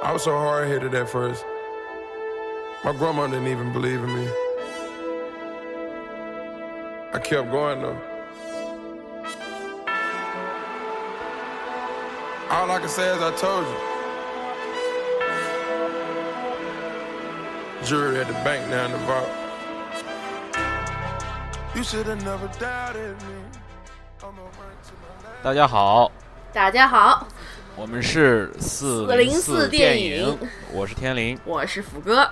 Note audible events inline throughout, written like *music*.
I was so hard headed at first. My grandma didn't even believe in me. I kept going though. All I can say is I told you. Jury at the bank down the vault. You should have never doubted me. I'm a run to my last. 大家好，大家好， 我们是四零四电电影我是天灵。我是福哥。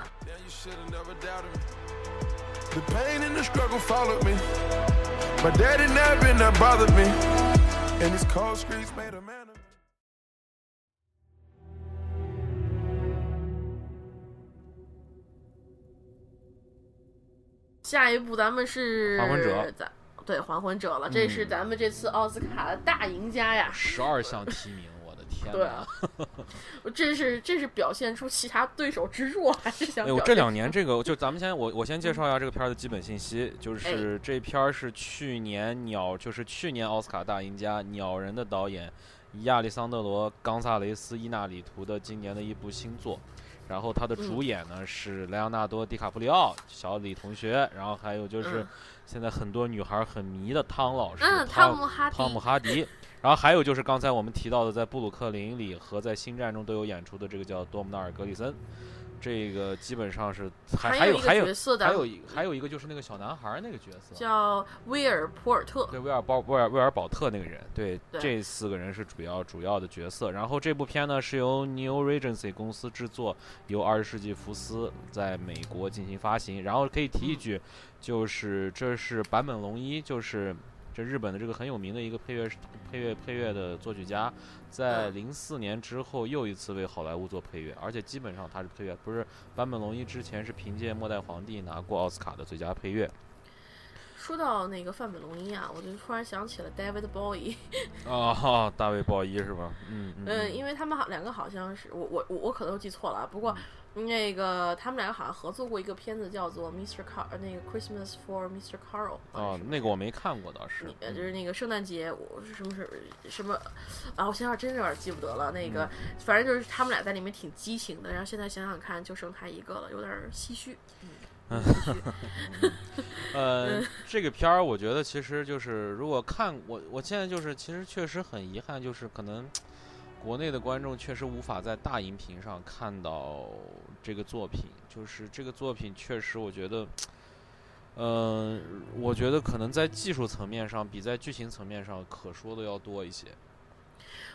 下一步咱们是还魂者咱对还魂者了，这是咱们这次奥斯卡的大赢家呀！十二项提名，天对哪啊！*laughs* 这是这是表现出其他对手之弱，还是想哎呦，这两年这个就咱们先我我先介绍一下这个片儿的基本信息，就是这片儿是去年鸟就是去年奥斯卡大赢家鸟人的导演亚历桑德罗·冈萨雷斯·伊纳里图的今年的一部新作。然后他的主演呢、是莱昂纳多·迪卡普里奥，小李同学，然后还有就是嗯现在很多女孩很迷的汤老师，嗯，汤姆哈迪，汤姆哈迪，然后还有就是刚才我们提到的，在布鲁克林里和在星战中都有演出的这个叫多姆纳尔·格里森，这个基本上是还还有还有角色的还有一还有一个就是那个小男孩儿那个角色，叫威尔普尔特，对威尔鲍威尔威尔保特那个人，对对这四个人是主要主要的角色。然后这部片呢是由 New Regency 公司制作，由二十世纪福斯在美国进行发行。然后可以提一句，就是这是坂本龙一，就是这日本的这个很有名的一个配乐配乐配乐的作曲家，在嗯零四年之后又一次为好莱坞做配乐，而且基本上他是配乐，不是坂本龙一之前是凭借《末代皇帝》拿过奥斯卡的最佳配乐。说到那个范本龙一啊，我就突然想起了 David Bowie，*laughs* 啊哈，大卫鲍伊是吧？嗯嗯，因为他们好两个好像是我我我我可能记错了啊，不过那个他们两个好像合作过一个片子叫做 Mr. Car 呃那个 Christmas for Mr. Carl 哦，那个我没看过倒是你。呃就是那个圣诞节，我是什么是什么啊？我想想，真有点记不得了。那个，反正就是他们俩在里面挺激情的。然后现在想想看，就剩他一个了，有点唏嘘。嗯，唏嘘。*laughs* 呃，这个片儿我觉得其实就是，如果看我我现在就是，其实确实很遗憾，就是可能国内的观众确实无法在大荧屏上看到这个作品。就是这个作品确实，我觉得，嗯、*tsk* 我觉得可能在技术层面上，比在剧情层面上可说的要多一些。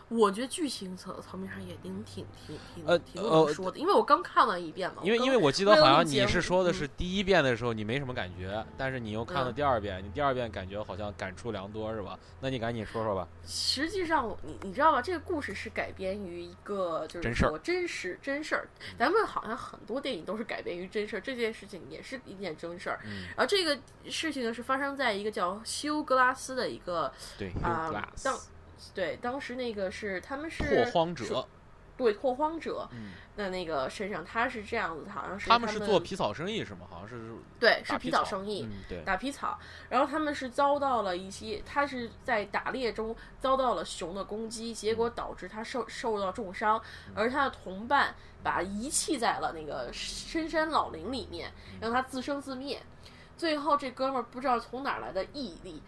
我觉得剧情层层面上也挺挺挺挺呃挺多呃能说的，因为我刚看完一遍嘛。因为因为我记得好像你是说的嗯是第一遍的时候你没什么感觉，但是你又看了嗯第二遍，你第二遍感觉好像感触良多是吧？那你赶紧说说吧。实际上，你你知道吧？这个故事是改编于一个就是真事儿说真实真事儿。咱们好像很多电影都是改编于真事儿，这件事情也是一件真事儿。嗯，然后这个事情呢是发生在一个叫休格拉斯的一个对啊、当对当时那个是他们是拓荒者，对拓荒者。嗯，那那个身上他是这样子，好像是们他们是做皮草生意是吗？好像是对是皮草草生意。嗯，对，打皮草，然后他们是遭到了一些，他是在打猎中遭到了熊的攻击，结果导致他受受到重伤，而他的同伴把遗弃在了那个深山老林里面，让他自生自灭。最后这哥们儿不知道从哪儿来的毅力，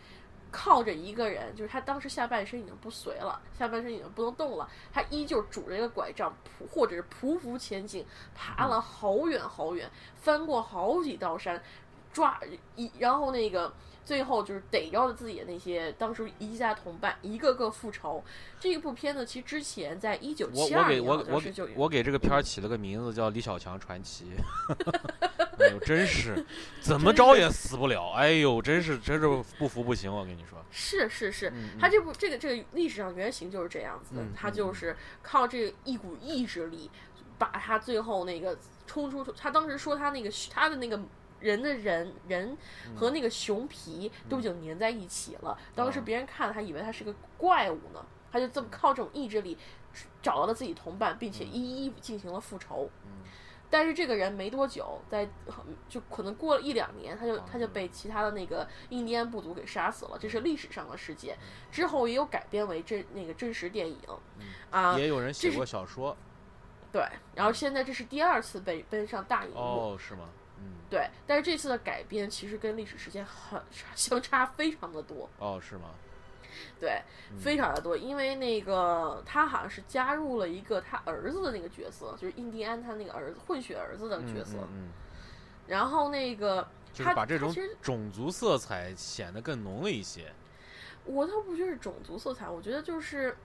靠着一个人，就是他当时下半身已经不遂了，下半身已经不能动了，他依旧拄着一个拐杖，匍或者是匍匐前进，爬了好远好远，翻过好几道山，抓一，然后那个最后就是逮着了自己的那些当时一家同伴，一个个复仇。这一部片子其实之前在一九七二年我我给好像是就我给这个片儿起了个名字叫《李小强传奇 *laughs*》。哎呦，真是 *laughs* 怎么着也死不了！哎呦，真是真是不服不行，我跟你说。是是是，嗯他这部这个这个历史上原型就是这样子的，他就是靠这一股意志力，把他最后那个冲出，他当时说他那个他的那个。人的人人和那个熊皮都已经粘在一起了，当时嗯别人看了还以为他是个怪物呢，他就这么靠这种意志力找到了自己同伴，并且一一进行了复仇。嗯但是这个人没多久，在就可能过了一两年，他就他就嗯被其他的那个印第安部族给杀死了，这是历史上的事件。之后也有改编为真那个真实电影，啊，也有人写过小说对。然后现在这是第二次被奔上大荧幕，哦，是吗？嗯，对。但是这次的改编其实跟历史事件很相差非常的多，哦，是吗？对，嗯非常的多。因为那个他好像是加入了一个他儿子的那个角色，就是印第安他那个儿子混血儿子的嗯角色。嗯嗯，然后那个他就是把这种种族色彩显得更浓了一些。我倒不觉得是种族色彩，我觉得就是，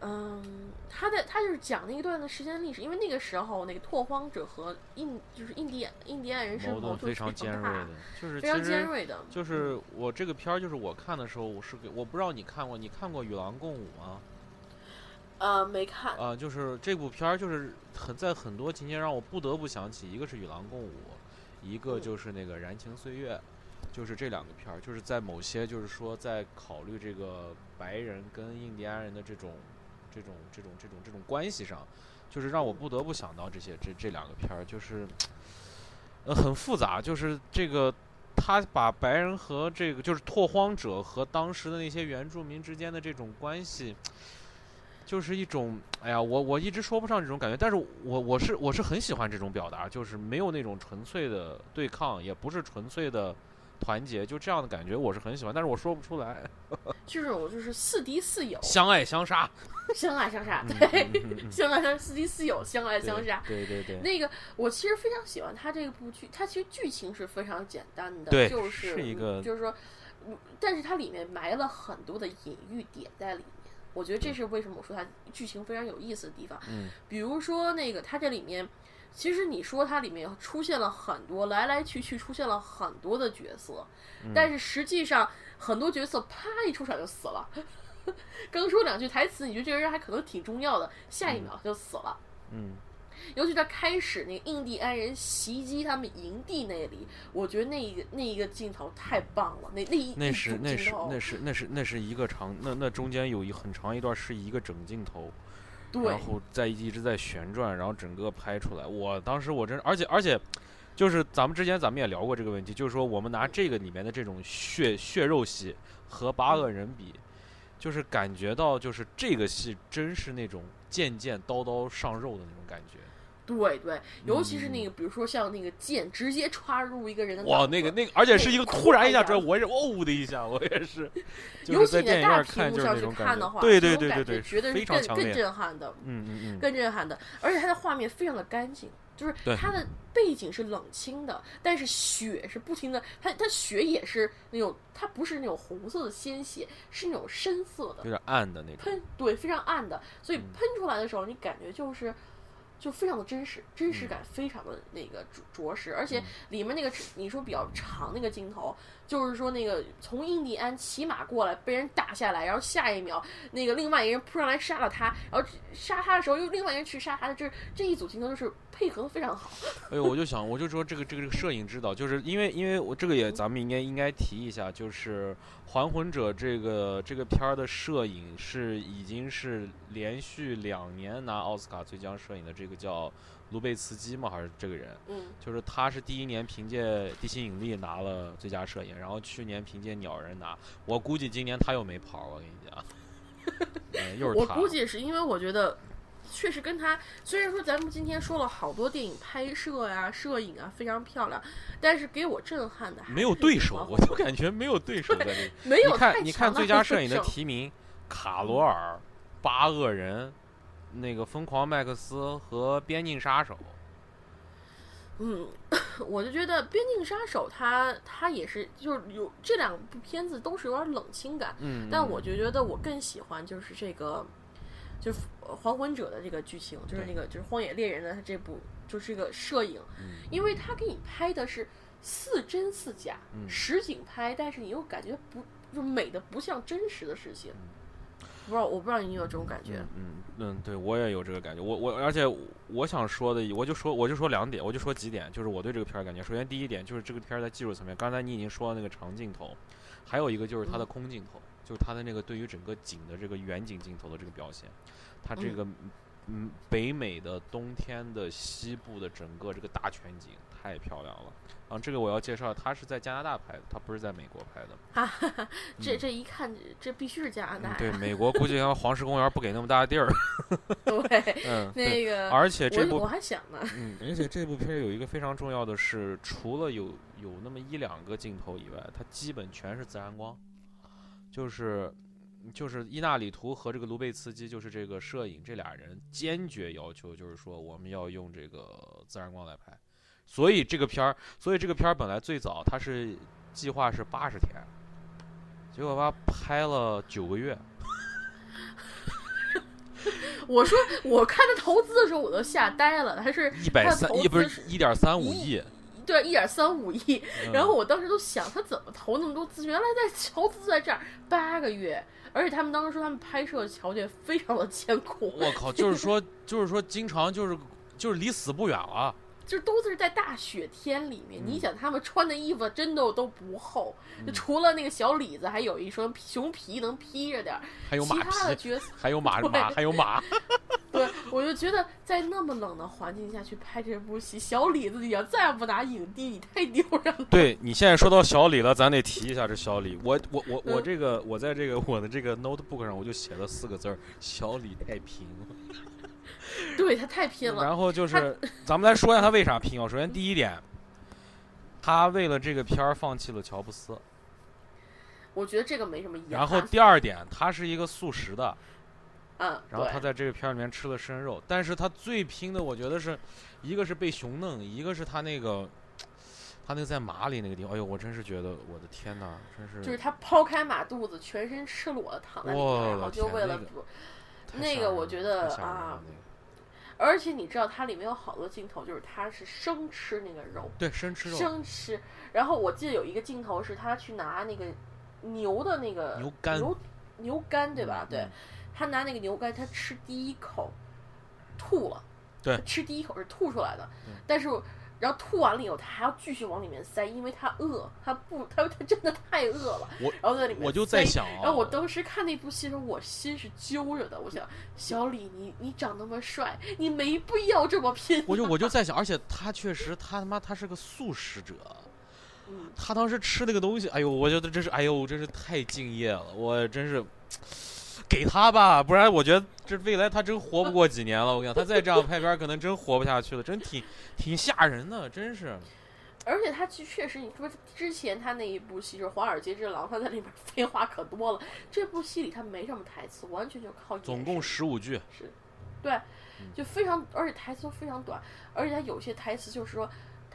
嗯，他的他就是讲那一段的时间历史，因为那个时候那个拓荒者和印就是印第安印第安人是矛盾非常尖锐的，就是非常尖锐的。就是我这个片儿，就是我看的时候，我是给我不知道你看过，你看过《与狼共舞》吗？呃，没看，啊、就是这部片儿，就是很在很多情节让我不得不想起，一个是《与狼共舞》，一个嗯就是那个《燃情岁月》，就是这两个片儿，就是在某些就是说在考虑这个白人跟印第安人的这种这种这种这种这种关系上，就是让我不得不想到这些这这两个片儿，就是呃很复杂，就是这个。他把白人和这个就是拓荒者和当时的那些原住民之间的这种关系，就是一种，哎呀，我我一直说不上这种感觉，但是我我是我是很喜欢这种表达，就是没有那种纯粹的对抗，也不是纯粹的团结，就这样的感觉我是很喜欢，但是我说不出来，这 *laughs* 种就是似敌似友，相爱相杀，相爱相杀，嗯对，相爱相似敌似友，相爱相杀。对对对，那个我其实非常喜欢他这部剧，它其实剧情是非常简单的，对就是是一个就是说，嗯但是它里面埋了很多的隐喻点在里面。我觉得这是为什么我说它剧情非常有意思的地方。嗯比如说那个它这里面，其实你说它里面出现了很多来来去去出现了很多的角色，嗯但是实际上很多角色啪一出场就死了。*laughs* 刚说两句台词，你觉得这个人还可能挺重要的，下一秒就死了。嗯，尤其在开始那个印第安人袭击他们营地那里，我觉得那一个那一个镜头太棒了，那那一那是那是那是那是那是一个长，那那中间有一很长一段是一个整镜头，对然后再一直在旋转，然后整个拍出来。我当时我真，而且而且，就是咱们之前咱们也聊过这个问题，就是说我们拿这个里面的这种血血肉戏和八恶人比，就是感觉到就是这个戏真是那种剑剑刀刀上肉的那种感觉。对对，尤其是那嗯个，比如说像那个剑直接插入一个人的哇，那个那个，而且是一个突然一下，我也是哦的一下，我也是，*laughs* 尤其你在大屏幕上去。看的话，对对对对对，感觉绝对非是更更。震撼的，嗯嗯嗯，更震撼的。而且它的画面非常的干净，就是它的背景是冷清的，但是血是不停的，它它血也是那种，它不是那种红色的鲜血，是那种深色的有点暗的那种。喷，对，非常暗的，所以嗯喷出来的时候，你感觉就是。就非常的真实，真嗯。实感非常的那个着着实，而且里面那个你说比较长那个镜头，就是说那个从印第安骑马过来被人打下来，然后下一秒那个另外一个人扑上来杀了他，然后杀他的时候又另外一个人去杀他的，这这一组镜头就是配合的非常好。*laughs* 哎呦，我就想，我就说这个这个这个摄影指导，就是因为因为我这个也咱们应该应该提一下，就是《还魂者》这个这个片儿的摄影是已经是连续两年拿奥斯卡最佳摄影的这个叫卢贝茨基嘛，还是这个人？嗯，就是他是第一年凭借《地心引力》拿了最佳摄影，然后去年凭借《鸟人》拿，我估计今年他又没跑，我跟你讲，*laughs* 嗯，又是他。我估计是因为我觉得。确实跟他，虽然说咱们今天说了好多电影拍摄呀、摄影啊非常漂亮，但是给我震撼的没有对手，我就感觉没有对手在这。没有你看，你看最佳摄影的提名，卡罗尔、八恶人、那个疯狂麦克斯和边境杀手。嗯，我就觉得《边境杀手他他也是，就是有这两部片子都是有点冷清感，嗯，但我就觉得我更喜欢就是这个，就是呃还魂者的这个剧情，就是那个就是荒野猎人的这部就是这个摄影，嗯因为他给你拍的是似真似假，嗯实景拍，但是你又感觉不就美的不像真实的事情。不知道，我不知道你有这种感觉？嗯嗯嗯，对我也有这个感觉。我我而且我想说的，我就说我就说两点，我就说几点，就是我对这个片儿感觉。首先第一点就是这个片儿在技术层面，刚才你已经说了那个长镜头，还有一个就是它的嗯空镜头，就是它的那个对于整个景的这个远景镜头的这个表现，它这嗯个嗯北美的冬天的西部的整个这个大全景太漂亮了。啊，这个我要介绍，他是在加拿大拍的，他不是在美国拍的。哈哈哈，这嗯这一看，这这必须是加拿大对，美国估计像黄石公园不给那么大的地儿。*laughs* 对，嗯，那个，而且这部我我还想呢，嗯，而且这部片有一个非常重要的是，除了有有那么一两个镜头以外，它基本全是自然光，就是就是伊纳里图和这个卢贝茨基，就是这个摄影这俩人坚决要求，就是说我们要用这个自然光来拍。所以这个片儿，所以这个片儿本来最早它是计划是八十天，结果他拍了九个月。*laughs* 我说我看他投资的时候我都吓呆了，他是一百三一不是一点三五亿，对一点三五亿，嗯然后我当时都想他怎么投那么多资源，原来在 *laughs* 投资在这儿八个月，而且他们当时说他们拍摄的条件非常的艰苦，我靠，就是说，就是说，经常就是就是离死不远了。就都是在大雪天里面。嗯你想他们穿的衣服真的都不厚，就除了那个小李子还有一双熊皮能披着点儿，其还有马皮，他的角色，还有马马，还有马。*laughs* 对我就觉得在那么冷的环境下去拍这部戏，小李子你要再不拿影帝，你太丢人了。对你现在说到小李了，咱得提一下这小李。我我我我嗯这个我在这个我的这个 notebook 上我就写了四个字儿：小李太平了。对他太拼了，然后就是咱们来说一下他为啥拼啊。首先第一点，他为了这个片儿放弃了乔布斯。我觉得这个没什么意义。然后第二点，他是一个素食的，嗯，然后他在这个片儿里面吃了生肉，但是他最拼的，我觉得是一个是被熊弄，一个是他那个他那个在马里那个地方，哎呦，我真是觉得我的天哪，真是就是他抛开马肚子，全身赤裸的躺在里面，我然后就为了天那个我觉得啊那个而且你知道它里面有好多镜头，就是他是生吃那个肉，对生吃肉。生吃。然后我记得有一个镜头是他去拿那个牛的那个牛肝。牛牛肝对吧？对嗯，他拿那个牛肝，他吃第一口吐了，对。他吃第一口是吐出来的，但是。然后吐完了以后，他还要继续往里面塞，因为他饿，他不，他他真的太饿了。我然后在里面我就在想啊，然后我当时看那部戏的时候，我心是揪着的。我想，小李，你你长那么帅，你没必要这么拼。我就我就在想，而且他确实他他妈他是个素食者，嗯，他当时吃那个东西，哎呦，我觉得真是，哎呦，真是太敬业了，我真是给他吧，不然我觉得这未来他真活不过几年了。我跟你讲，他再这样拍片，可能真活不下去了，真挺挺吓人的，真是。而且他其确实，你说之前他那一部戏是《华尔街之狼》，他在里面废话可多了。这部戏里他没什么台词，完全就靠总共十五句，是，对，就非常，而且台词都非常短，而且他有些台词就是说，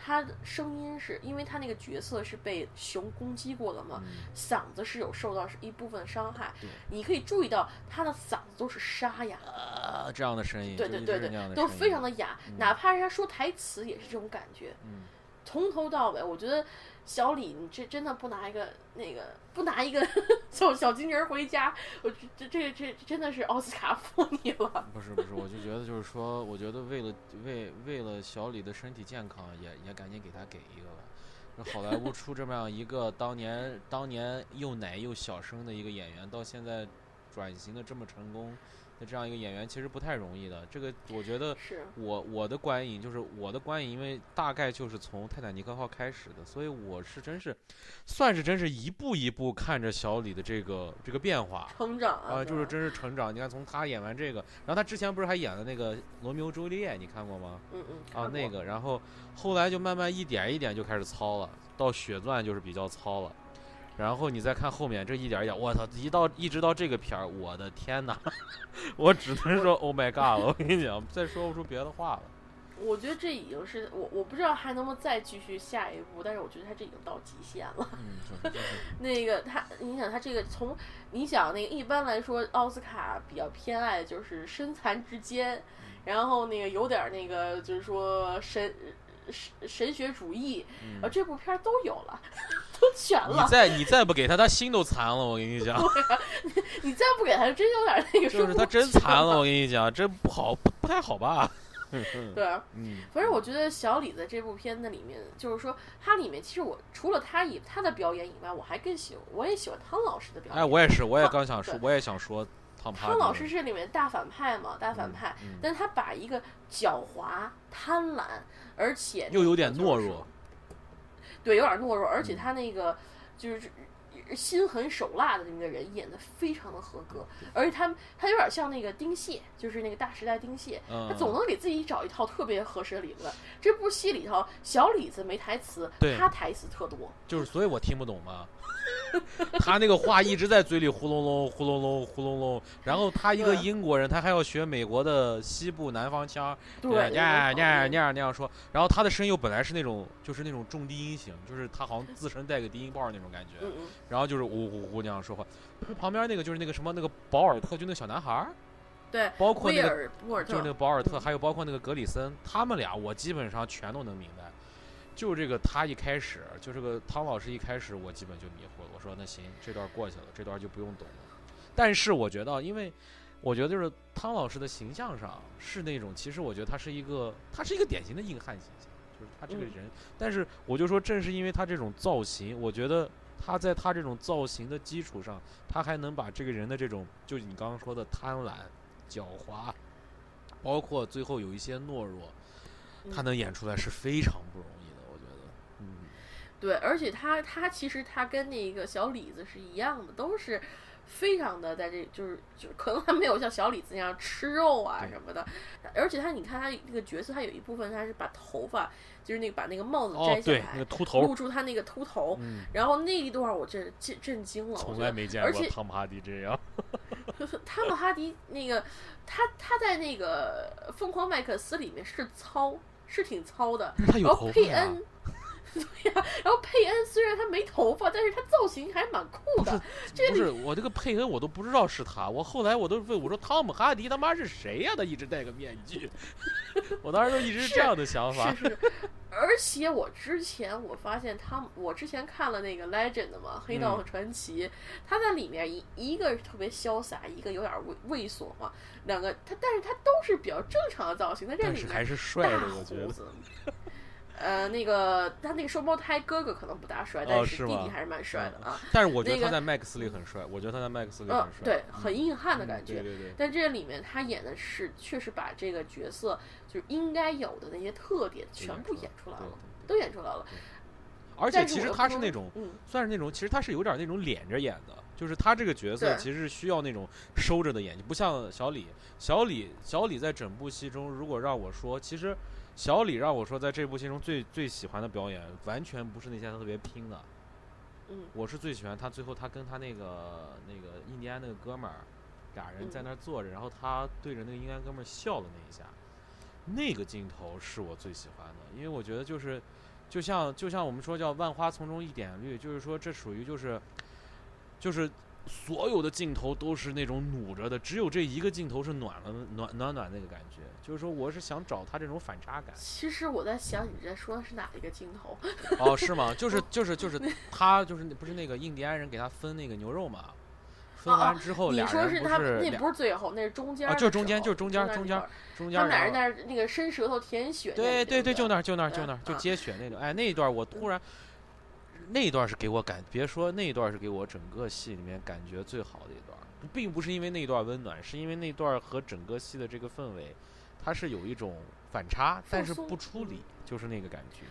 他的声音是因为他那个角色是被熊攻击过的嘛，嗯嗓子是有受到一部分伤害对，你可以注意到他的嗓子都是沙哑的。啊，这样的声音，对对对对，都非常的哑，嗯哪怕是他说台词也是这种感觉，嗯，从头到尾，我觉得小李，你这真的不拿一个那个不拿一个 *laughs* 小小金人回家，我这这这真的是奥斯卡付你了。不是不是，我就觉得就是说，我觉得为了为为了小李的身体健康，也也赶紧给他给一个吧。这好莱坞出这么样一个当年当年又奶又小生的一个演员，到现在转型的这么成功的这样一个演员，其实不太容易的。这个我觉得是，我我的观影就是我的观影，因为大概就是从泰坦尼克号开始的，所以我是真是算是真是一步一步看着小李的这个这个变化。成长啊，啊，就是真是成长。你看，从他演完这个，然后他之前不是还演了那个《罗密欧朱丽叶》，你看过吗？嗯嗯啊，那个，然后后来就慢慢一点一点就开始糙了，到《血钻》就是比较糙了。然后你再看后面这一点一点，我操，一到一直到这个片儿，我的天哪！*laughs* 我只能说 Oh my God 了，我跟你讲，再说不出别的话了。我觉得这已经是我我不知道还能不能再继续下一步，但是我觉得他这已经到极限了。嗯，那个他，你想他这个从你想那个一般来说，奥斯卡比较偏爱的就是身残志坚，然后那个有点儿那个就是说神神神学主义，嗯呃，这部片都有了，*laughs* 都全了你。再你再不给他，他心都残了。我跟你讲，*laughs* 你再不给他，真有点那个就是他真残了。我跟你讲，这不好，不不太好吧？*laughs* 对，啊嗯，反正我觉得小李在这部片子里面，就是说他里面其实我除了他以他的表演以外，我还更喜我也喜欢汤老师的表演。哎，我也是，我也啊刚想说，我也想说，汤汤老师是里面大反派嘛，大反派，嗯但他把一个狡猾、贪婪，而且又有点懦弱，对，有点懦弱，而且嗯他那个就是心狠手辣的那个人演的非常的合格，而且他他有点像那个丁蟹，就是那个大时代丁蟹，嗯他总能给自己找一套特别合适的理论。这部戏里头，小李子没台词，他台词特多。就是所以我听不懂嘛。他那个话一直在嘴里呼隆隆、呼隆隆、呼隆隆，然后他一个英国人，他还要学美国的西部南方腔，对，那样那样那样。那样说，然后他的声又本来是那种就是那种重低音型，就是他好像自身带个低音炮那种感觉，然后就是呜呼呼那样说话。旁边那个就是那个什么那个保尔特，就那个小男孩儿，对，包括那个尔特。就是那个，保尔特，还有包括那个格里森，他们俩我基本上全都能明白。就这个他一开始，就这个汤老师一开始，我基本就迷糊了。我说那行，这段过去了，这段就不用懂了。但是我觉得，因为我觉得就是汤老师的形象上是那种，其实我觉得他是一个，他是一个典型的硬汉形象，就是他这个嗯人。但是我就说，正是因为他这种造型，我觉得他在他这种造型的基础上，他还能把这个人的这种，就你刚刚说的贪婪、狡猾，包括最后有一些懦弱，他嗯能演出来是非常不容易对，而且他他其实他跟那个小李子是一样的，都是非常的在这就是就可能他没有像小李子那样吃肉啊什么的，而且他你看他那个角色，他有一部分他是把头发就是那个把那个帽子哦摘，下对，来，那个秃头露，出他那个秃头，嗯，然后那一段我真震震惊了，从来没见过汤姆哈迪这样。*laughs* 汤姆哈迪那个他他在那个《疯狂麦克斯》里面是糙，是挺糙的，他有然后佩头发。*laughs* 对呀、然后佩恩虽然他没头发，但是他造型还蛮酷的。这不是我这个佩恩，我都不知道是他。我后来我都问我说汤姆哈迪他妈是谁呀、他一直戴个面具。*laughs* 我当时都一直是这样的想法。是是，*laughs* 而且我之前我发现他们，我之前看了那个 Legend 嘛，《黑道嗯传奇》他在里面一一个特别潇洒，一个有点畏畏缩嘛，两个他，但是他都是比较正常的造型，他这里面是还是帅的，我觉得。呃，那个他那个双胞胎哥哥可能不大帅，哦但是弟弟还是蛮帅的啊。但是我觉得他在麦克斯里很帅，我觉得他在麦克斯里很嗯帅。，对，嗯很硬汉的嗯感觉。对对对。但这里面他演的是，确实把这个角色就是应该有的那些特点全部演出来了，都演出来了。而且其实他是那种，嗯，算是那种，其实他是有点那种敛着演的，就是他这个角色其实是需要那种收着的演技，不像小李。小李，小李在整部戏中，如果让我说，其实小李让我说，在这部戏中最最喜欢的表演，完全不是那些特别拼的，嗯，我是最喜欢他最后他跟他那个那个印第安那个哥们儿，俩人在嗯。那儿坐着，然后他对着那个印第安哥们儿笑的那一下，那个镜头是我最喜欢的，因为我觉得就是，就像就像我们说叫万花丛中一点绿，就是说这属于就是，就是所有的镜头都是那种努着的，只有这一个镜头是暖了暖暖暖那个感觉，就是说我是想找他这种反差感。其实我在想你在说的是哪一个镜头？哦，是吗？*laughs* 就是就是就是他就是那不是那个印第安人给他分那个牛肉嘛，分完之后你俩人不说他那不是最后，那是中间啊就是中间就是中间中间中间他们俩人在那那个伸舌头舔血对。对对，就那儿就那儿就嗯那儿就啊接血那种，哎，那一段我突然，那一段是给我感，别说那一段是给我整个戏里面感觉最好的一段，并不是因为那一段温暖，是因为那段和整个戏的这个氛围，它是有一种反差，但是不出理，就是那个感觉。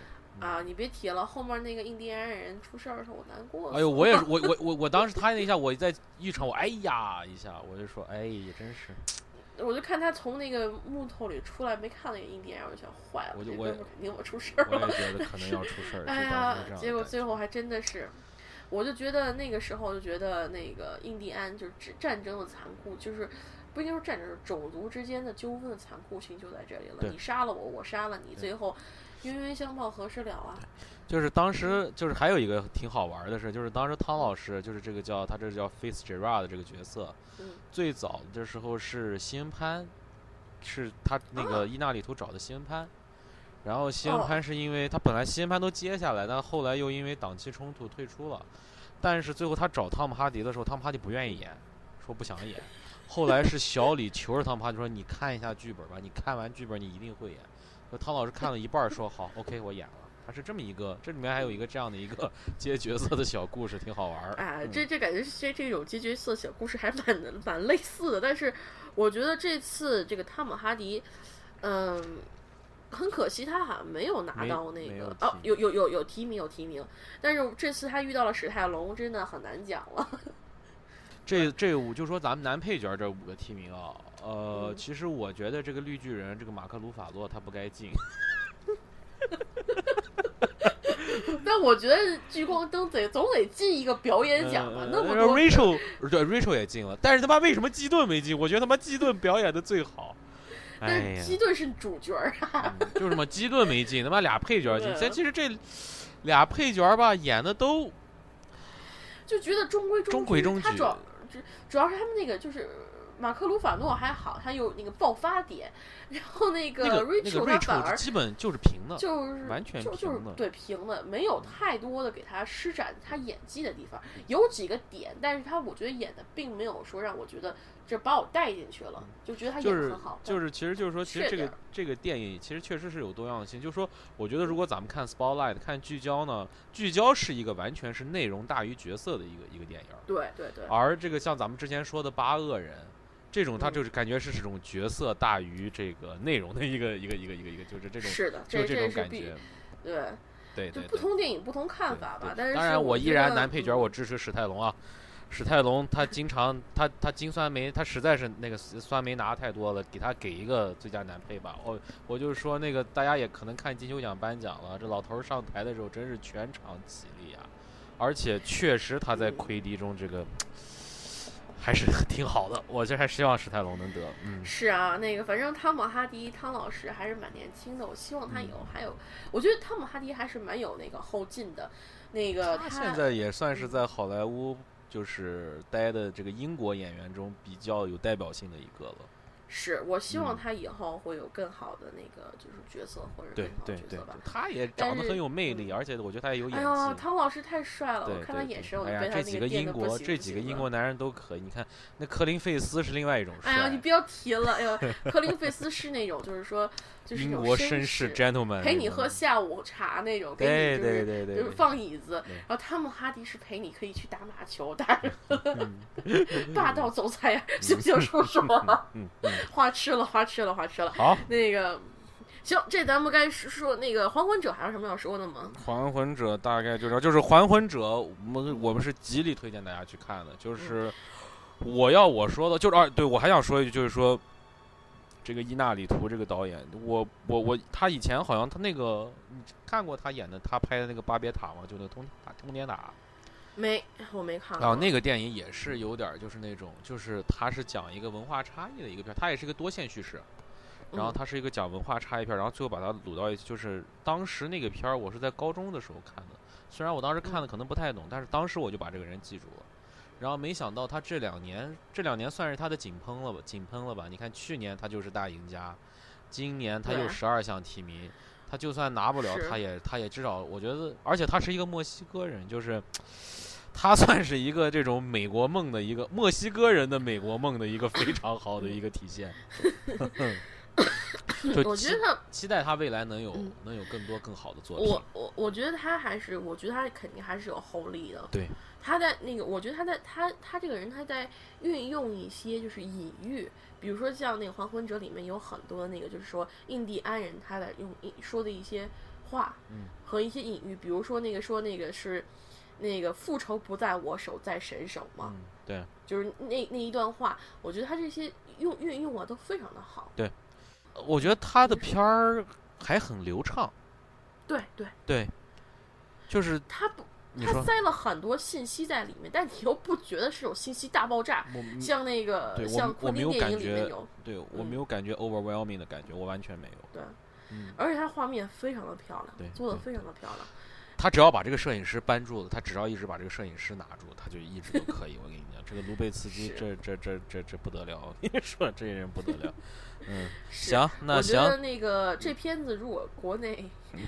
嗯啊，你别提了，后面那个印第安人出事儿的时候，我难过。哎呦，我也是，我我我我当时 *laughs* 他那一下，我在浴场，我哎呀一下，我就说，哎呀，真是，我就看他从那个木头里出来，没看那个印第安人，我就想坏了，我就我这哥们肯定我出事儿我了。也觉得可能要出事儿，*laughs* 哎呀结果最后还真的是，我就觉得那个时候就觉得那个印第安就是战战争的残酷，就是不应该说战争，是种族之间的纠纷的残酷性就在这里了。你杀了我，我杀了你，最后冤冤相报何时了啊？就是当时就是还有一个挺好玩的事，就是当时汤老师就是这个叫他这叫 Face Gerard 这个角色，嗯。最早的时候是西恩潘，是他那个伊纳里图找的西恩潘，然后西恩哦。潘是因为他本来西恩潘都接下来，但后来又因为档期冲突退出了，但是最后他找汤姆哈迪的时候，汤姆哈迪不愿意演，说不想演，后来是小李求着汤姆哈迪说你看一下剧本吧，你看完剧本你一定会演，说汤老师看了一半儿说好 OK 我演了。他是这么一个，这里面还有一个这样的一个 *laughs* 接角色的小故事，挺好玩儿。哎，嗯这这感觉这这种接角色小故事还蛮蛮类似的，但是我觉得这次这个汤姆哈迪，嗯，很可惜他好像没有拿到那个哦，有有有有提名有提名，但是这次他遇到了史泰龙，真的很难讲了。*laughs* 这这五就说咱们男配角这五个提名啊，呃，嗯其实我觉得这个绿巨人这个马克鲁法洛他不该进，*laughs* 但我觉得聚光灯得总得进一个表演奖吧，那么呃多 Rachel 对 Rachel 也进了，但是他妈为什么基顿没进？我觉得他妈基顿表演的最好。*laughs* 但是，基顿是主角儿啊，嗯就是嘛，基顿没进，他妈俩配角进。其实这俩配角吧，演的都就觉得中规中规中矩矩他主要主主要是他们那个就是马克鲁法诺还好，他有那个爆发点，*laughs* 然后那个 Rachel 他反而基本就是平的，就是完全就就是对平的，没有太多的给他施展他演技的地方，有几个点，但是他我觉得演的并没有说让我觉得这把我带进去了，就觉得他就是演的很好，就是，其实就是说，其实这个这个电影其实确实是有多样性。就是说，我觉得如果咱们看 Spotlight 看聚焦呢，聚焦是一个完全是内容大于角色的一个一个电影，对对对，而这个像咱们之前说的八恶人。这种它嗯就是感觉是这种角色大于这个内容的一个一个一个一个一个，就是这种是的，就这种感觉，对，对对对。就不同电影不同看法吧。但是当然，我依然男配角，嗯我支持史泰龙啊。史泰龙他经常他他金酸梅他实在是那个酸梅拿太多了，给他给一个最佳男配吧。我我就是说那个大家也可能看金球奖颁奖了，这老头儿上台的时候真是全场起立啊，而且确实他在嗯魁敌中这个还是 *laughs* 挺好的。我这还希望史泰龙能得，嗯。是啊，那个反正汤姆哈迪汤老师还是蛮年轻的，我希望他以嗯后还有，我觉得汤姆哈迪还是蛮有那个后劲的。那个他现在也算是在好莱坞就是待的这个英国演员中比较有代表性的一个了。是我希望嗯他以后会有更好的那个就是角色或者角色吧。，他也长得很有魅力，而且我觉得他也有演哎呀，技。汤老师太帅了！我看他眼神，我就被他这几个那电的不英国这几个英国男人都可以。你看那科林费斯是另外一种哎呀，你，不要提了！哎呀，科林费斯是那种，就是说，就是英国绅绅士士，gentleman，陪你喝下午茶那种，给对你对对对就是对放椅子。然后汤姆哈迪是陪你可以去打马球，打嗯 *laughs* 霸道总裁呀，行不行，叔叔？嗯嗯，*laughs* 花痴了，花痴了，花痴了。好，那个，行，这咱们该说说那个还魂者还有什么要说的吗？还魂者大概就是就是还魂者，我们我们是极力推荐大家去看的。就是我要我说的，就是啊，对我还想说一句，就是说这个伊纳里图这个导演，我我我他以前好像他那个你看过他演的他拍的那个巴别塔吗？就那个通塔通天塔。没，我没看过。啊，那个电影也是有点儿就是那种，就是他是讲一个文化差异的一个片儿，它也是一个多线叙事。然后嗯它是一个讲文化差异片儿，然后最后把它卤到一起。就是当时那个片儿，我是在高中的时候看的，虽然我当时看的可能不太懂，但是当时我就把这个人记住了。然后没想到他这两年，这两年算是他的井喷了吧，井喷了吧？你看去年他就是大赢家，今年他有对十二项提名，他就算拿不了，他也他也至少我觉得，而且他是一个墨西哥人，就是。他算是一个这种美国梦的一个墨西哥人的美国梦的一个非常好的一个体现，*laughs* 就我觉得他，期待他未来能有嗯能有更多更好的作品我。我我觉得他还是，我觉得他肯定还是有后力的。对，他在那个，我觉得他在他他这个人他在运用一些就是隐喻，比如说像那个《还魂者》里面有很多那个就是说印第安人他在用一说的一些话，嗯和一些隐喻，比如说那个说那个是那个复仇不在我手，在神手嘛，嗯，对，就是那那一段话，我觉得他这些用运用啊都非常的好。对我觉得他的片儿还很流畅，对对，对，就是他不。你说，他塞了很多信息在里面，但你又不觉得是有信息大爆炸，像那个像我没有昆汀电影里面有，对我嗯没有感觉 overwhelming 的感觉，我完全没有。对，嗯，而且它画面非常的漂对亮，做的非常的漂亮。他只要把这个摄影师扳住了，他只要一直把这个摄影师拿住，他就一直都可以。我跟你讲，这个卢贝茨基，这这这这这不得了！我跟你说，这人不得了。*laughs* 嗯，行，那我觉行，得那个这片子如果国内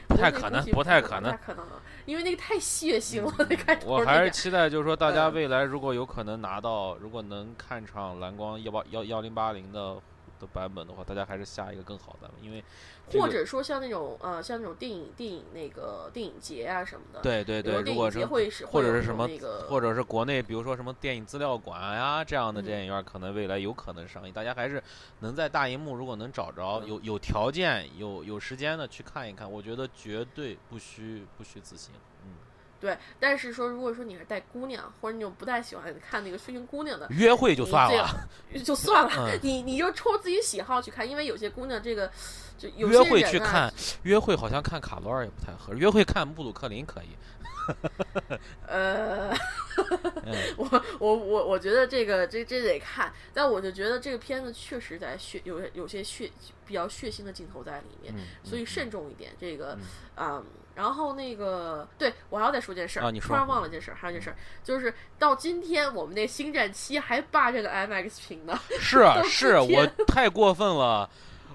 不太可能，不太可能不太。可能，因为那个太血腥了，那开头我还是期待，就是说，大家嗯未来如果有可能拿到，如果能看场蓝光幺八幺幺零八零的的版本的话，大家还是下一个更好的，因为这个或者说像那种呃，像那种电影电影那个电影节啊什么的，对对对，如果是或者是什么那个或者是国内，比如说什么电影资料馆呀这样的嗯电影院，可能未来有可能上映。大家还是能在大荧幕，如果能找着嗯有有条件、有有时间的去看一看，我觉得绝对不虚不虚此行。嗯，对，但是说如果说你是带姑娘，或者你又不太喜欢看那个睡裙姑娘的，约会就算了，好就算了，嗯你你就抽自己喜好去看，因为有些姑娘这个就有约会些人啊去看，约会好像看卡罗尔也不太合适，约会看布鲁克林可以。*laughs* 呃，*laughs* 嗯，我我我我觉得这个这这得看，但我就觉得这个片子确实在血有有些血比较血腥的镜头在里面，嗯所以嗯慎重一点。这个嗯。啊、然后那个对我还要再说件事儿，啊你说突然忘了件事儿，还有件事儿就是到今天我们那星战七还霸这个 IMAX 屏呢，*laughs* 是啊是，我太过分了，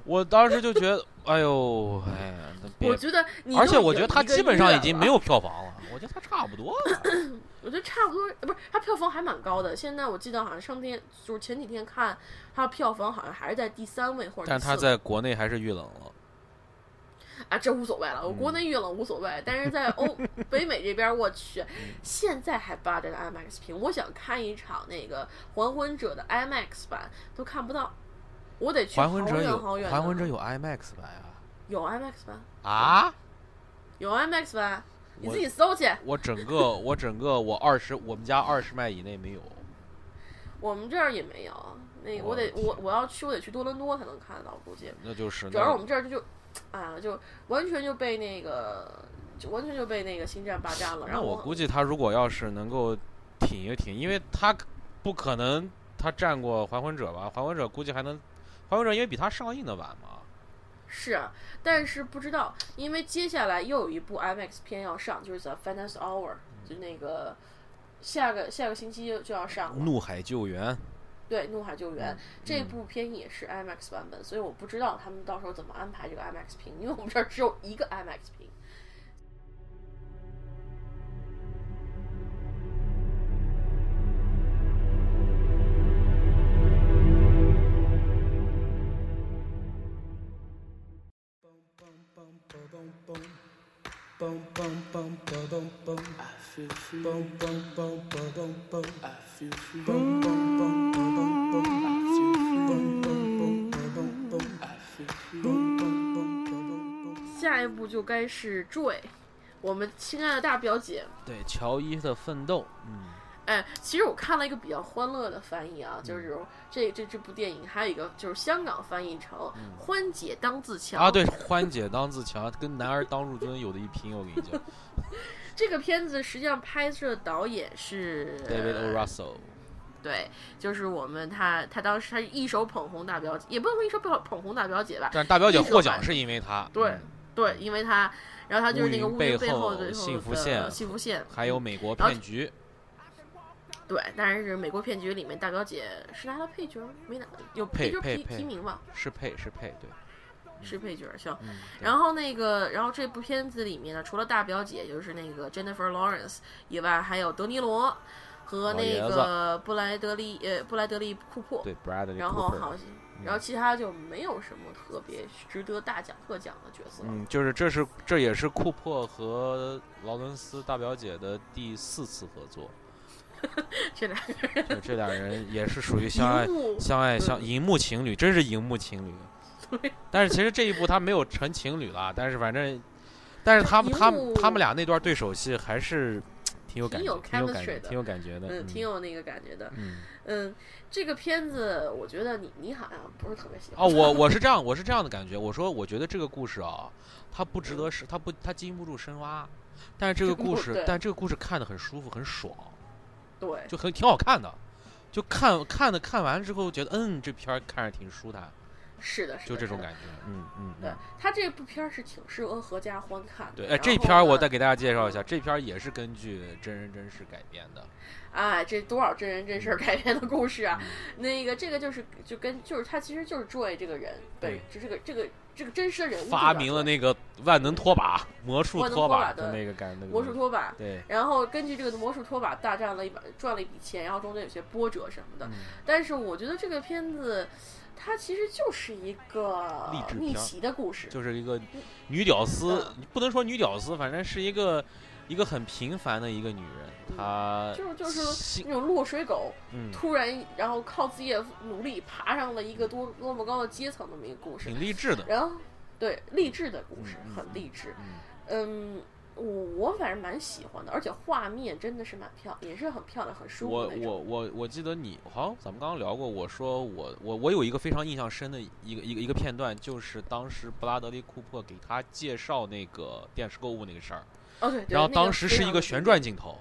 我当时就觉得，哎呦，哎呀，我觉得你而且我觉得它有一个基本上已经没有票房了，我觉得他差不多了。*coughs* 我觉得差不多，呃不是他票房还蛮高的。现在我记得好像上天就是前几天看他票房好像还是在第三位或者但它第四位在国内还是遇冷了。啊，这无所谓了，我嗯国内遇冷无所谓，但是在欧北美这边，我去，*laughs* 现在还扒着个 IMAX 屏，我想看一场那个《还魂者》的 IMAX 版都看不到，我得去还魂者有。还魂者有 IMAX 版啊？有 IMAX 版，啊？有 IMAX 版，你自己搜去。我整个我整个我二十我们家二十迈以内没有。*laughs* 我们这儿也没有，那个我得我我我要去，我得去多伦多才能看到，估计。那就是主要是我们这儿就就，啊，就完全就被那个，就完全就被那个星战霸占了。然那后我估计他如果要是能够挺一挺，因为他不可能他战过还魂者吧？还魂者估计还能，还魂者因为比它上映的晚嘛。是啊，但是不知道，因为接下来又有一部 IMAX 片要上，就是 The Finance Hour，就那个下个下个星期就要上了。怒海救援，对，《怒海救援》嗯这部片也是 IMAX 版本，所以我不知道他们到时候怎么安排这个 IMAX 屏，因为我们这儿只有一个 IMAX 屏。下一步就该是 Joy，我们亲爱的大表姐。对乔伊的奋斗，嗯，哎，其实我看了一个比较欢乐的翻译啊，就是这这这部电影还有一个就是香港翻译成《欢姐当自强》啊，对，欢姐当自强，跟男儿当入樽有的一拼，我跟你讲 *laughs* 这个片子实际上拍摄导演是，David O. Russell，对，就是我们他他当时他一手捧红大表姐，也不能说一手捧捧红大表姐吧，但是大表姐获奖是因为他，对嗯对，因为他，然后他就是那个乌乌云背后后的幸福线幸福线，还有美国骗局，对，但是美国骗局里面大表姐是拿到配角没拿，有配角提提名吧，是配是配，对，是配角行。嗯，然后那个，然后这部片子里面呢，除了大表姐就是那个 Jennifer Lawrence 以外，还有德尼罗和那个布莱德利呃布莱德利库珀，对 Bradley 然后好像，然后其他就没有什么特别值得大奖特奖的角色。嗯，就是这是这也是库珀和劳伦斯大表姐的第四次合作，*laughs* 这两个人这俩人也是属于 *laughs* 相爱相爱相嗯荧幕情侣，真是荧幕情侣。*laughs* 对但是其实这一部他没有成情侣了，但是反正，但是他们他们他们俩那段对手戏还是挺有感觉，挺有感觉，的挺有感觉的，嗯，挺有那个感觉的。嗯。嗯，这个片子我觉得你你好像不是特别喜欢。哦，我我是这样，我是这样的感觉。我说，我觉得这个故事啊，它不值得是，它不，它经不住深挖。但是这个故事，但这个故事看的很舒服，很爽，对，就很挺好看的。就看看的看完之后，觉得嗯，这片儿看着挺舒坦，是的，是的就这种感觉。嗯嗯对嗯。他这部片儿是挺适合合家欢看的。对，哎，这片儿我再给大家介绍一下，这片儿也是根据真人真事改编的。哎，这多少真人真事儿改编的故事啊！嗯 *laughs* 那个这个就是就跟就是他其实就是 Joy 这个人，对，就这个这个这个真实的人物发明了那个万能拖把、魔术拖把的那个感，那个魔术拖把。对，然后根据这个魔术拖把大战了一把，赚了一笔钱，然后中间有些波折什么的。嗯但是我觉得这个片子，它其实就是一个励志逆袭的故事。就是一个女屌丝嗯，不能说女屌丝，反正是一个一个很平凡的一个女人，她就是就是那种落水狗，嗯突然然后靠自己的努力爬上了一个多多么高的阶层，那么一个故事。挺励志的。然后，对励志的故事很励志。嗯，嗯，我我反正蛮喜欢的，而且画面真的是蛮漂，也是很漂亮、很舒服我。我我我记得你好像咱们刚刚聊过，我说我我我有一个非常印象深的一个一个一个片段，就是当时布拉德利库珀给他介绍那个电视购物那个事儿，哦对，对然后当时是一个旋转镜头，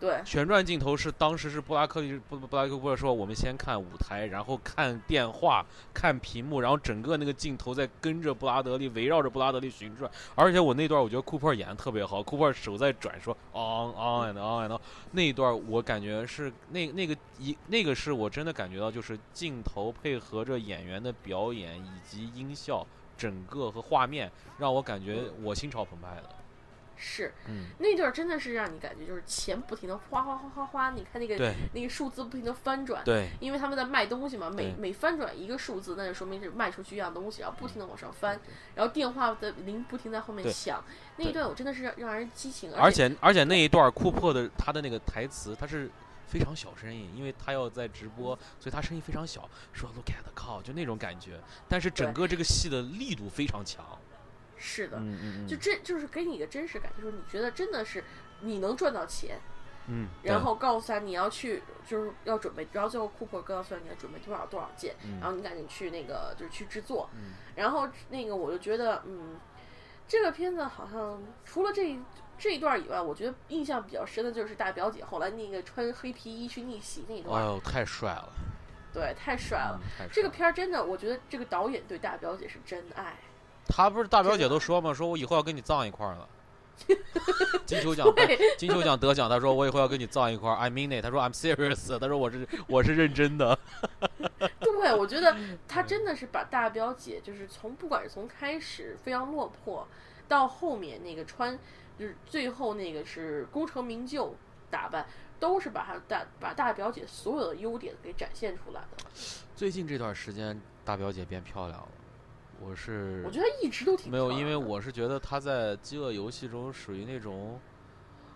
对。旋转镜头是当时是布拉克利布布拉克利库珀说我们先看舞台，然后看电话，看屏幕，然后整个那个镜头在跟着布拉德利围绕着布拉德利旋转，而且我那段我觉得库珀演的特别好，库珀手在转说 on on and on and on，那一段我感觉是那那个一那个是我真的感觉到就是镜头配合着演员的表演以及音效，整个和画面让我感觉我心潮澎湃的，是嗯，那段真的是让你感觉就是钱不停的哗哗哗哗哗，你看那个那个数字不停的翻转。对因为他们在卖东西嘛，每每翻转一个数字，那就说明是卖出去一样东西，然后不停的往上翻，然后电话的铃不停在后面响，那一段我真的是让让人激情，而且且而且那一段库珀的他的那个台词，他是非常小声音，因为他要在直播，所以他声音非常小，说 “look at the cow”，就那种感觉。但是整个这个戏的力度非常强。是的，嗯嗯就真就是给你一个真实感，就是你觉得真的是你能赚到钱，嗯，然后告诉他你要去就是要准备，然后最后库珀告诉他你要准备多少多少件，嗯。然后你赶紧去那个就是去制作，嗯。然后那个我就觉得嗯，这个片子好像除了这一这一段以外，我觉得印象比较深的就是大表姐后来那个穿黑皮衣去逆袭那一段，哎呦，太帅了，对，太帅了。这个片儿真的，我觉得这个导演对大表姐是真爱。他不是大表姐都说嘛，说我以后要跟你葬一块儿了。*laughs* 金球奖，金球奖得奖，他说我以后要跟你葬一块儿，I mean it，他说 I'm serious，他说我是我是认真的。*laughs* 对，我觉得 *laughs* 他真的是把大表姐，就是从不管是从开始非常落魄，到后面那个穿，就是最后那个是功成名就打扮，都是把她大把大表姐所有的优点给展现出来的。最近这段时间，大表姐变漂亮了，我是我觉得她一直都挺没有，因为我是觉得他在《饥饿游戏》中属于那种，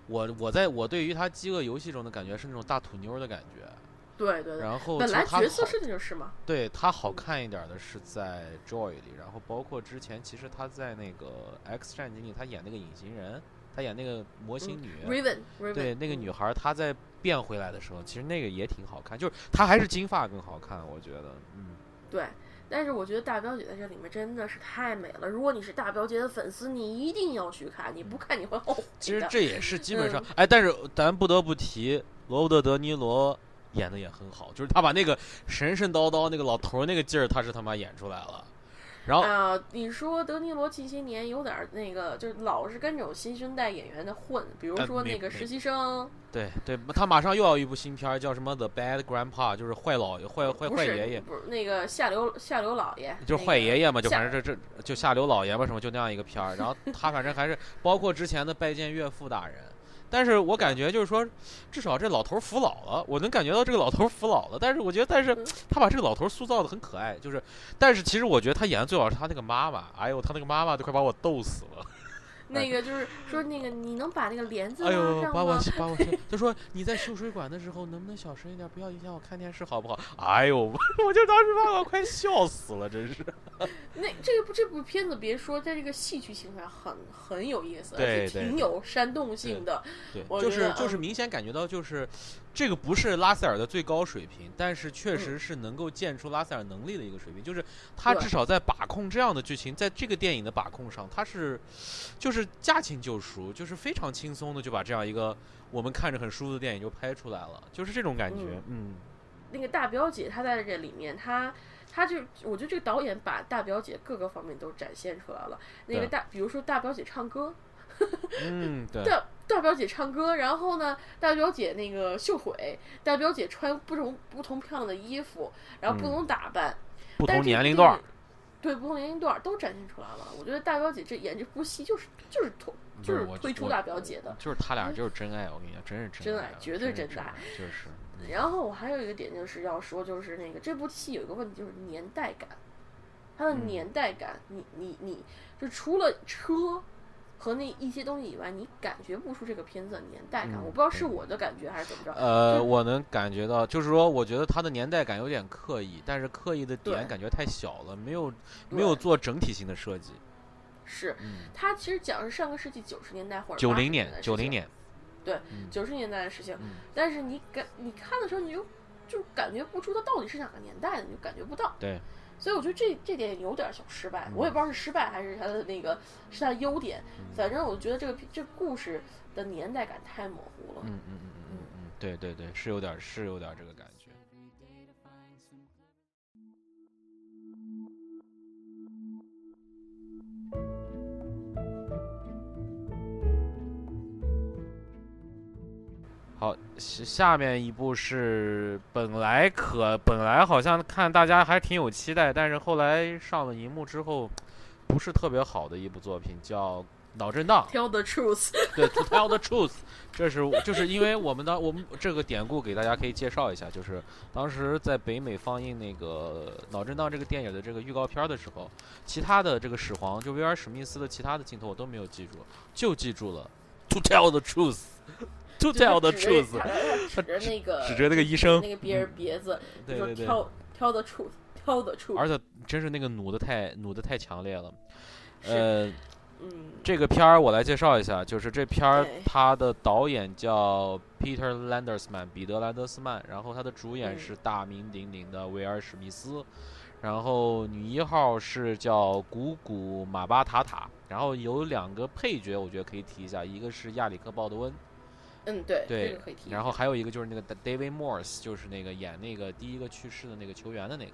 我我在我对于他《饥饿游戏》中的感觉是那种大土妞的感觉。对对对，然后本来角色设定就是嘛，对他好看一点的是在《Joy》里，然后包括之前其实他在那个《X 战警》里，他演那个隐形人，他演那个魔形女。Raven 对，那个嗯女孩她在变回来的时候，其实那个也挺好看，就是她还是金发更好看，我觉得，嗯。对，但是我觉得大表姐在这里面真的是太美了。如果你是大表姐的粉丝，你一定要去看，你不看你会后悔。其实这也是基本上嗯，哎，但是咱不得不提罗伯特·德尼罗演的也很好，就是他把那个神神叨叨那个老头儿那个劲儿，他是他妈演出来了。然后，啊、你说德尼罗近些年有点那个，就是老是跟这种新生代演员的混，比如说那个实习生，对对，他马上又要一部新片儿，叫什么《The Bad Grandpa》，就是坏老爷、坏坏坏爷爷，不是那个下流下流老爷，就是坏爷爷嘛，就反正这这就下流老爷嘛，什么就那样一个片儿。然后他反正还是包括之前的拜见岳父大人，但是我感觉就是说，至少这老头儿服老了，我能感觉到这个老头儿服老了。但是我觉得，但是嗯他把这个老头儿塑造的很可爱，就是，但是其实我觉得他演的最好是他那个妈妈，哎呦，他那个妈妈都快把我逗死了。那个就是说那个你能把那个帘子拉哎呦，上把我吗？把我，就说你在修水管的时候能不能小声一点，不要影响我看电视，好不好？哎呦，*laughs* 我就当时把我快笑死了，真是。*laughs* 那这部这部片子别说在这个戏剧性上很很有意思，而且挺有煽动性的。对，就是就是嗯明显感觉到就是，这个不是拉塞尔的最高水平，但是确实是能够见出拉塞尔能力的一个水平。就是他至少在把控这样的剧情，在这个电影的把控上，他是就是驾轻就熟，就是非常轻松的就把这样一个我们看着很舒服的电影就拍出来了，就是这种感觉。嗯，那个大表姐她在这里面，她她就我觉得这个导演把大表姐各个方面都展现出来了。那个大，比如说大表姐唱歌，嗯，*laughs* 对，大大表姐唱歌，然后呢，大表姐那个秀腿，大表姐穿不同不同漂亮的衣服，然后不嗯同打扮，不同年龄段对不同年龄段儿都展现出来了。我觉得大表姐这演这部戏就是就是推就是推出大表姐的。就是他俩就是真爱，我跟你讲，真是真爱绝对真爱就是。然后我还有一个点就是要说，就是那个这部戏有一个问题，就是年代感，它的嗯年代感，你你你就除了车和那一些东西以外，你感觉不出这个片子的年代感。嗯我不知道是我的感觉还是怎么着。呃，我能感觉到，就是说，我觉得它的年代感有点刻意，但是刻意的点感觉太小了，没有没有做整体性的设计。是嗯，它其实讲的是上个世纪九十年代或者九零年九零年，对九十年代的事情，嗯但是你感你看的时候，你就就感觉不出它到底是哪个年代的，你就感觉不到。对，所以我觉得这这点有点小失败，嗯我也不知道是失败还是他的那个是他的优点。嗯反正我觉得这个这故事的年代感太模糊了。嗯嗯嗯嗯嗯嗯，对对对，是有点是有点这个感觉。好，下下面一部是本来可本来好像看大家还挺有期待，但是后来上了荧幕之后，不是特别好的一部作品，叫《脑震荡》。*laughs* Tell the truth，*laughs* 对，To tell the truth，这是就是因为我们当我们这个典故给大家可以介绍一下，就是当时在北美放映那个《脑震荡》这个电影的这个预告片的时候，其他的这个始皇就威尔史密斯的其他的镜头我都没有记住，就记住了 To tell the truth，To 就是 tell the 指着 truth，他指着那个 *laughs* 指着那个医生，那个别人别子，就说对对。对，Tell Tell the truth，Tell the truth。而且真是那个弩的太弩的太强烈了，呃。嗯，这个片儿我来介绍一下，就是这片儿它的导演叫 Peter Landersman，彼得兰德斯曼，然后他的主演嗯。是大名鼎鼎的威尔史密斯，然后女一号是叫古古马巴塔塔，然后有两个配角，我觉得可以提一下，一个是亚里克鲍德温，嗯，对，对这个可以提。然后还有一个就是那个 David Morse，就是那个演那个第一个去世的那个球员的那个。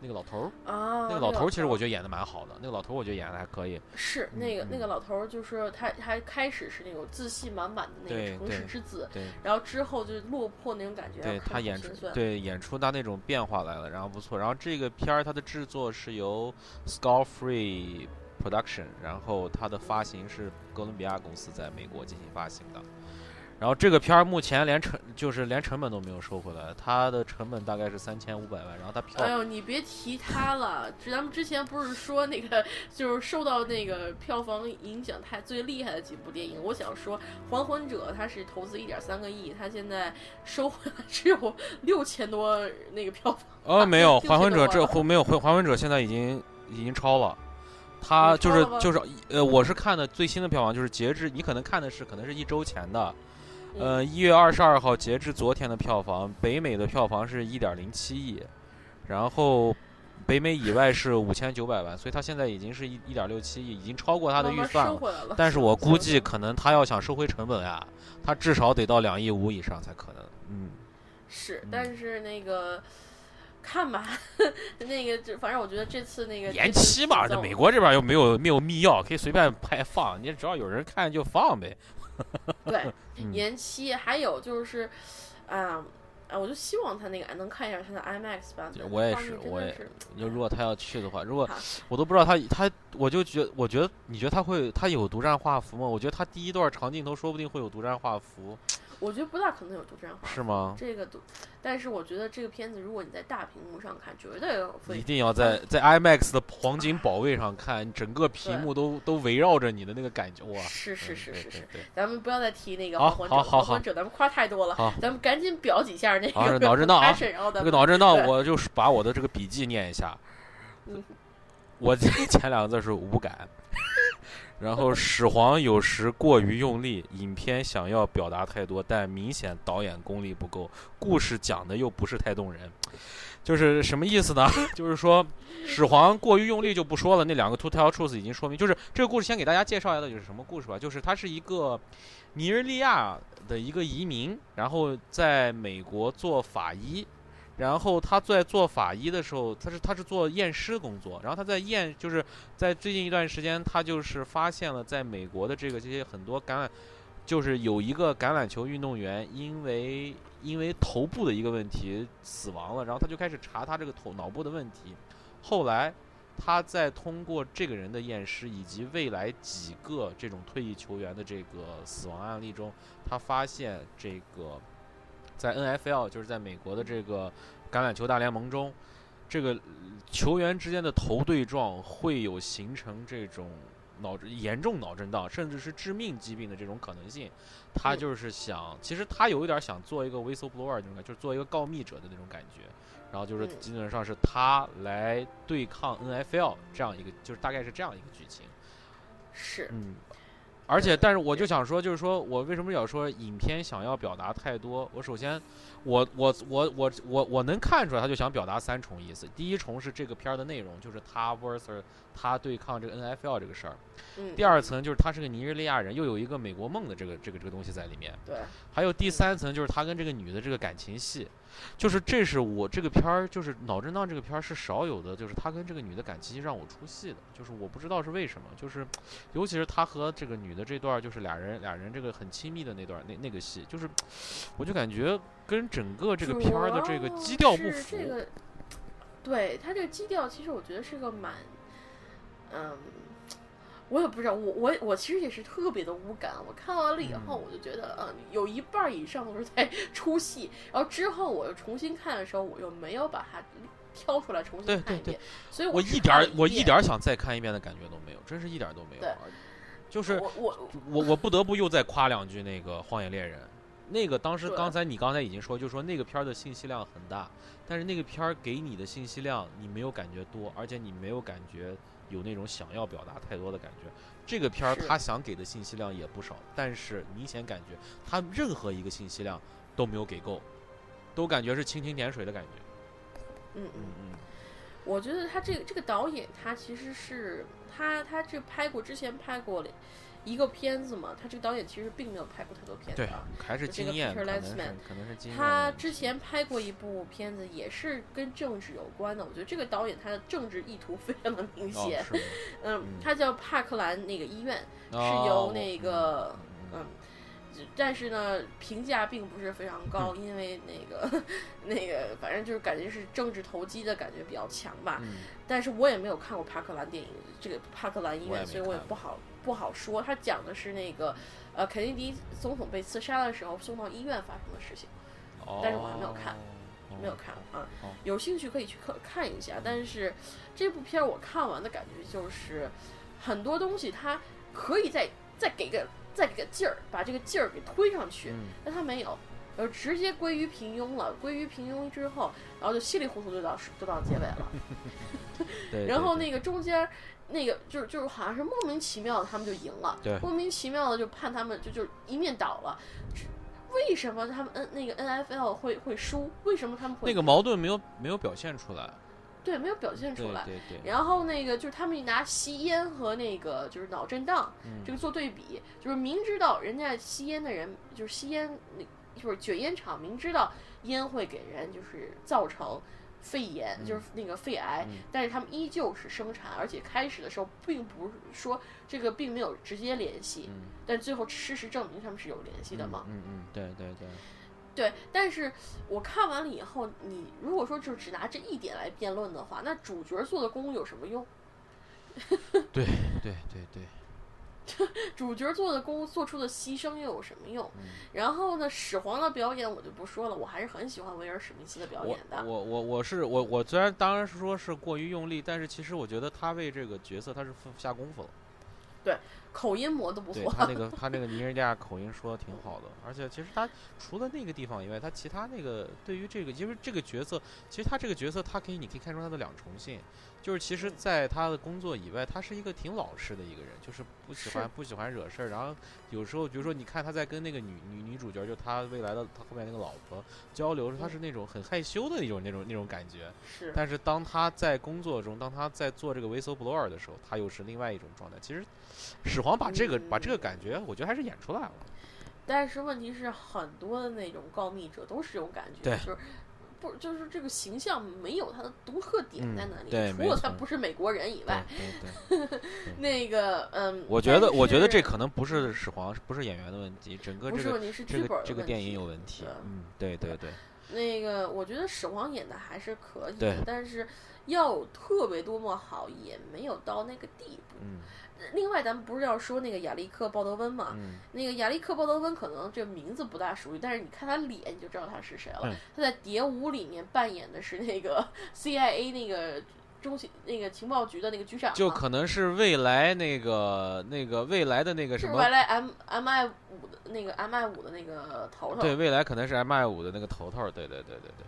那个老头儿，啊，那个老头儿其实我觉得演的蛮好的，那个老头儿我觉得演的还可以。是那个嗯那个老头儿，就是他他开始是那种自信满满的那对个诚实对之子，对，然后之后就落魄那种感觉，对他演出对演出他那种变化来了，然后不错。然后这个片儿它的制作是由 Scar Free Production，然后它的发行是哥伦比亚公司在美国进行发行的。然后这个片儿目前连成就是连成本都没有收回来，它的成本大概是三千五百万，然后它票哎呦，你别提它了，这咱们之前不是说那个就是受到那个票房影响太最厉害的几部电影，我想说《还魂者》它是投资一点三个亿，它现在收回来只有六千多那个票房。哦没有，还魂者这后没有还还魂者现在已经已经超了。它就是就是呃，我是看的最新的票房，就是截至你可能看的是可能是一周前的，嗯呃，一月二十二号截至昨天的票房，北美的票房是一点零七亿，然后北美以外是五千九百万，所以它现在已经是一一点六七亿，已经超过它的预算了。但是我估计可能他要想收回成本呀，他至少得到两亿五以上才可能。嗯，是嗯，但是那个看吧，*laughs* 那个这反正我觉得这次那个延期嘛，这美国这边又没有没有密钥，可以随便拍放，你只要有人看就放呗。*laughs* 对嗯延期，还有就是，啊、啊，我就希望他那个能看一下他的 IMAX 版本。我也是我也是就如果他要去的话，如果我都不知道他他，我就觉我觉得你觉得他会他有独占画幅吗？我觉得他第一段长镜头说不定会有独占画幅，我觉得不大可能有独占画是吗？这个独，但是我觉得这个片子如果你在大屏幕上看，绝对一。定要在在 IMAX 的黄金宝位上看，整个屏幕都都围绕着你的那个感觉，哇！是是嗯是是是，咱们不要再提那个好还魂者，好好还魂者咱们夸太多了，咱们赶紧表几下那好个脑震荡啊这个脑震荡，我就是把我的这个笔记念一下嗯。我这 *laughs* 前两个字是无感，然后始皇有时过于用力，影片想要表达太多，但明显导演功力不够，故事讲的又不是太动人。就是什么意思呢？*laughs* 就是说始皇过于用力就不说了，那两个 To Tell Truth 已经说明，就是这个故事先给大家介绍一下到底是什么故事吧。就是它是一个尼日利亚的一个移民，然后在美国做法医，然后他在做法医的时候，他是他是做验尸工作，然后他在验就是在最近一段时间，他就是发现了在美国的这个这些很多橄榄，就是有一个橄榄球运动员因为因为头部的一个问题死亡了，然后他就开始查他这个头脑部的问题，后来。他在通过这个人的验尸以及未来几个这种退役球员的这个死亡案例中，他发现这个在 NFL 就是在美国的这个橄榄球大联盟中，这个球员之间的头对撞会有形成这种脑严重脑震荡，甚至是致命疾病的这种可能性。他嗯就是想，其实他有一点想做一个 whistleblower 那种感觉，就是做一个告密者的那种感觉。然后就是嗯基本上是他来对抗 NFL 这样一个，就是大概是这样一个剧情。是，嗯，而且，但是我就想说，就是说我为什么要说影片想要表达太多？我首先，我我我我我我能看出来，他就想表达三重意思。第一重是这个片儿的内容，就是他 versus 他对抗这个 NFL 这个事儿。嗯，第二层就是他是个尼日利亚人，又有一个美国梦的这个这个这个东西在里面。对，还有第三层就是他跟这个女的这个感情戏，就是这是我这个片儿就是脑震荡这个片儿是少有的，就是他跟这个女的感情戏让我出戏的，就是我不知道是为什么，就是尤其是他和这个女的这段就是俩人俩人这个很亲密的那段那那个戏，就是我就感觉跟整个这个片儿的这个基调不符。这个，对他这个基调，其实我觉得是个蛮，嗯，我也不知道，我我我其实也是特别的无感。我看完了以后，嗯我就觉得，嗯，有一半以上都是在 *laughs* 出戏。然后之后我又重新看的时候，我又没有把它挑出来重对对对新看一遍，所以我只一点我一点儿想再看一遍的感觉都没有，真是一点儿都没有就是我我我我不得不又再夸两句那个《荒野猎人》，那个当时刚才你刚才已经说，就是说那个片儿的信息量很大，但是那个片儿给你的信息量你没有感觉多，而且你没有感觉有那种想要表达太多的感觉。这个片儿他想给的信息量也不少，但是明显感觉他任何一个信息量都没有给够，都感觉是蜻蜓点水的感觉。嗯嗯嗯。嗯，我觉得他这个这个导演，他其实是他他这拍过之前拍过了一个片子嘛，他这个导演其实并没有拍过太多片子对啊。，还是就这个经验，Peter 可能是 Lanzmann，可能是经验他。之前拍过一部片子，也是跟政治有关的。我觉得这个导演他的政治意图非常的明哦显。嗯嗯，他叫帕克兰那个医院，是哦由那个嗯嗯，但是呢，评价并不是非常高，因为那个那个反正就是感觉是政治投机的感觉比较强吧。嗯但是我也没有看过帕克兰电影，这个帕克兰医院，所以我也不好不好说。他讲的是那个呃肯尼迪总统被刺杀的时候送到医院发生的事情，但是我还没有看哦没有看啊哦。有兴趣可以去看看一下。但是这部片儿我看完的感觉就是，很多东西它可以再再给个再给个劲儿，把这个劲儿给推上去，嗯但他没有。呃，直接归于平庸了。归于平庸之后，然后就稀里糊涂就到就到结尾了。*laughs* *laughs* 对，然后那个中间，那个就是就是好像是莫名其妙的他们就赢了，对莫名其妙的就判他们就就一面倒了。为什么他们 N 那个 N F L 会会输？为什么他们会那个矛盾没有没有表现出来，对没有表现出来？对对，然后那个就是他们拿吸烟和那个就是脑震荡嗯这个做对比，就是明知道人家吸烟的人就是吸烟那就是卷烟厂，明知道烟会给人就是造成肺炎，嗯就是那个肺癌，嗯。但是他们依旧是生产，而且开始的时候并不是说这个并没有直接联系，嗯。但最后事实证明他们是有联系的嘛。嗯嗯，对对。对，对，但是我看完了以后，你如果说就只拿这一点来辩论的话，那主角做的功有什么用？对对对对，*laughs* 主角做的功做出的牺牲又有什么用？嗯然后呢，始皇的表演我就不说了，我还是很喜欢威尔史密斯的表演的。我我我是我我虽然当然是说是过于用力，但是其实我觉得他为这个角色他是付下功夫了。口音磨得不错。对他那 *laughs* 个他那个尼日利亚口音说的挺好的，而且其实他除了那个地方以外，他其他那个对于这个，因为这个角色，其实他这个角色，他可以你可以看出他的两重性，就是其实在他的工作以外，他是一个挺老实的一个人，就是不喜欢不喜欢惹事儿，然后有时候比如说你看他在跟那个女女女主角，就他未来的他后面那个老婆交流，他是那种很害羞的那种那种那种感觉，是，但是当他在工作中，当他在做这个 whistleblower 的时候，他又是另外一种状态。其实，始皇把这个、把这个感觉，我觉得还是演出来了。但是问题是，很多的那种告密者都是这种感觉，对就是不就是这个形象没有他的独特点嗯在哪里？除了他不是美国人以外，对对，*laughs* 那个嗯，我觉得我觉得这可能不是始皇，不是演员的问题，整个不这个是问题是剧这个本的问这个电影题有问题。嗯，对对对，*laughs* 那个我觉得始皇演的还是可以对的，但是要有特别多么好也没有到那个地步。嗯另外，咱们不是要说那个亚历克·鲍德温嘛？嗯那个亚历克·鲍德温可能这名字不大熟悉，但是你看他脸你就知道他是谁了。嗯他在《蝶舞》里面扮演的是那个 *laughs* CIA 那个中情那个情报局的那个局长，就可能是未来那个那个未来的那个什么是未来 M M I 五的那个 M I 五的那个头头。对，未来可能是 M I 五的那个头头，对对对对对，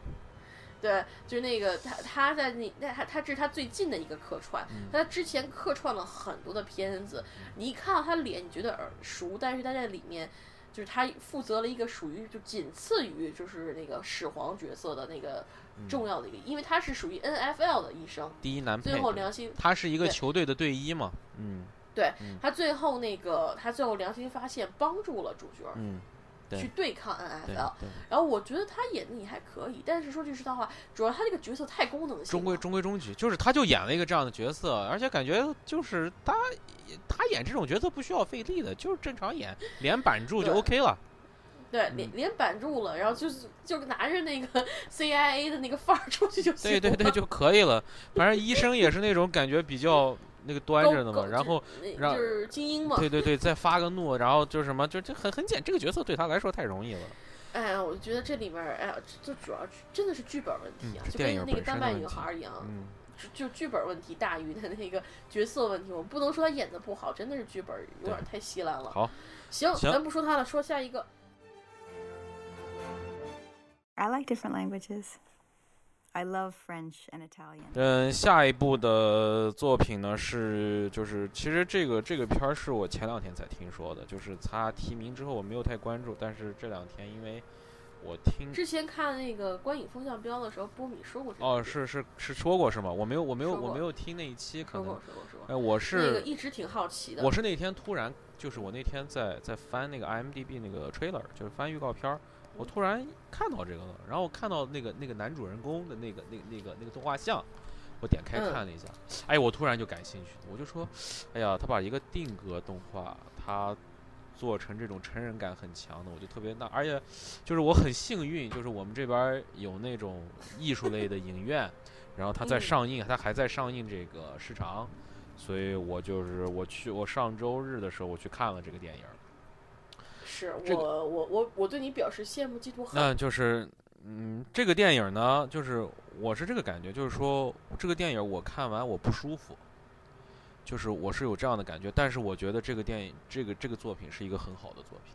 对，就是那个他他在那那他他这是他最近的一个客串，嗯他之前客串了很多的片子，你一看到他脸，你觉得耳熟，但是他在里面。就是他负责了一个属于就仅次于就是那个始皇角色的那个重要的一个，因为他是属于 N F L 的医生，第一男配最后良心他是一个球队的队医嘛，嗯对嗯他最后那个他最后良心发现帮助了主角嗯，对去对抗 N 对 F L，对，然后我觉得他演的也还可以，但是说句实在话，主要他这个角色太功能性了，中规中规中矩，就是他就演了一个这样的角色，而且感觉就是他他演这种角色不需要费力的，就是正常演，脸板住就 OK 了。对，脸脸板住了，然后就是就拿着那个 CIA 的那个范儿出去就行了。对对对，就可以了。反正医生也是那种感觉比较那个端着的嘛，然后让就是精英嘛。对对对，再发个怒，然后就什么，就就很很简，这个角色对他来说太容易了。哎呀，我觉得这里面，哎呀，这这主要真的是剧本问题啊，就跟那个丹麦女孩一样，嗯，就就剧本问题大于他那个角色问题。我不能说他演的不好，真的是剧本有点太稀烂了。好，行，行咱不说他了，说下一个。I like different languages. I love French and Italian. 嗯，下一部的作品呢是就是其实这个这个片儿是我前两天才听说的，就是他提名之后我没有太关注，但是这两天因为我听之前看那个观影风向标的时候，波米说过这个哦是是是说过是吗？我没有我没有我没有听那一期，可能说过说过说过，哎我是那个是一直挺好奇的。我是那天突然就是我那天在在翻那个 IMDB 那个 trailer，就是翻预告片儿，我突然看到这个了，然后我看到那个那个男主人公的那个那个那个那个动画像，我点开嗯。看了一下，哎，我突然就感兴趣，我就说，哎呀，他把一个定格动画，他做成这种成人感很强的，我就特别那，而且就是我很幸运，就是我们这边有那种艺术类的影院，然后它在嗯。上映，它还在上映这个时长，所以我就是我去我上周日的时候我去看了这个电影儿，是这个我我我我对你表示羡慕嫉妒恨。那就是嗯，这个电影呢，就是我是这个感觉，就是说这个电影我看完我不舒服，就是我是有这样的感觉，但是我觉得这个电影这个这个作品是一个很好的作品。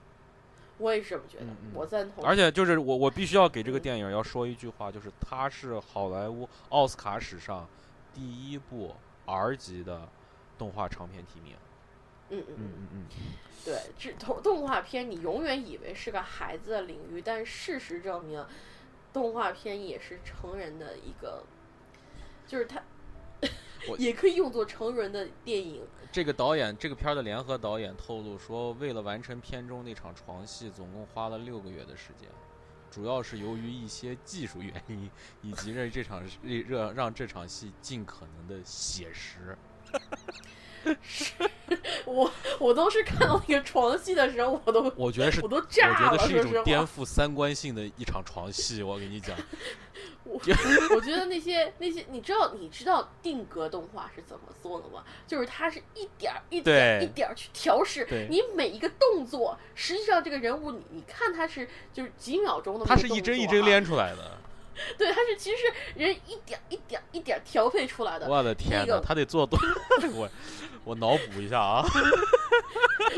我也是这么觉得，我赞同。而且就是我我必须要给这个嗯电影要说一句话，就是它是好莱坞奥斯卡史上第一部 R 级的动画长片提名。嗯嗯嗯，嗯对，这动动画片你永远以为是个孩子的领域，但事实证明，动画片也是成人的一个，就是它我 *laughs* 也可以用作成人的电影。这个导演这个片儿的联合导演透露说，为了完成片中那场床戏，总共花了六个月的时间。主要是由于一些技术原因，以及让这场让让这场戏尽可能的写实。*laughs* 我我都是看到那个床戏的时候，我都我觉得是，我都我炸了，觉得是一种颠覆三观性的一场床戏。我跟你讲，*laughs* 我我觉得那些那些，你知道你知道定格动画是怎么做的吗？就是它是一点儿一点儿对一点儿去调试你每一个动作，实际上这个人物你你看他是就是几秒钟的，他是一帧一帧，连出来的。*laughs* 对，他是其实是人一点一点一点调配出来的，我的天那个哪，他得做多，*laughs* 我我脑补一下啊。*laughs*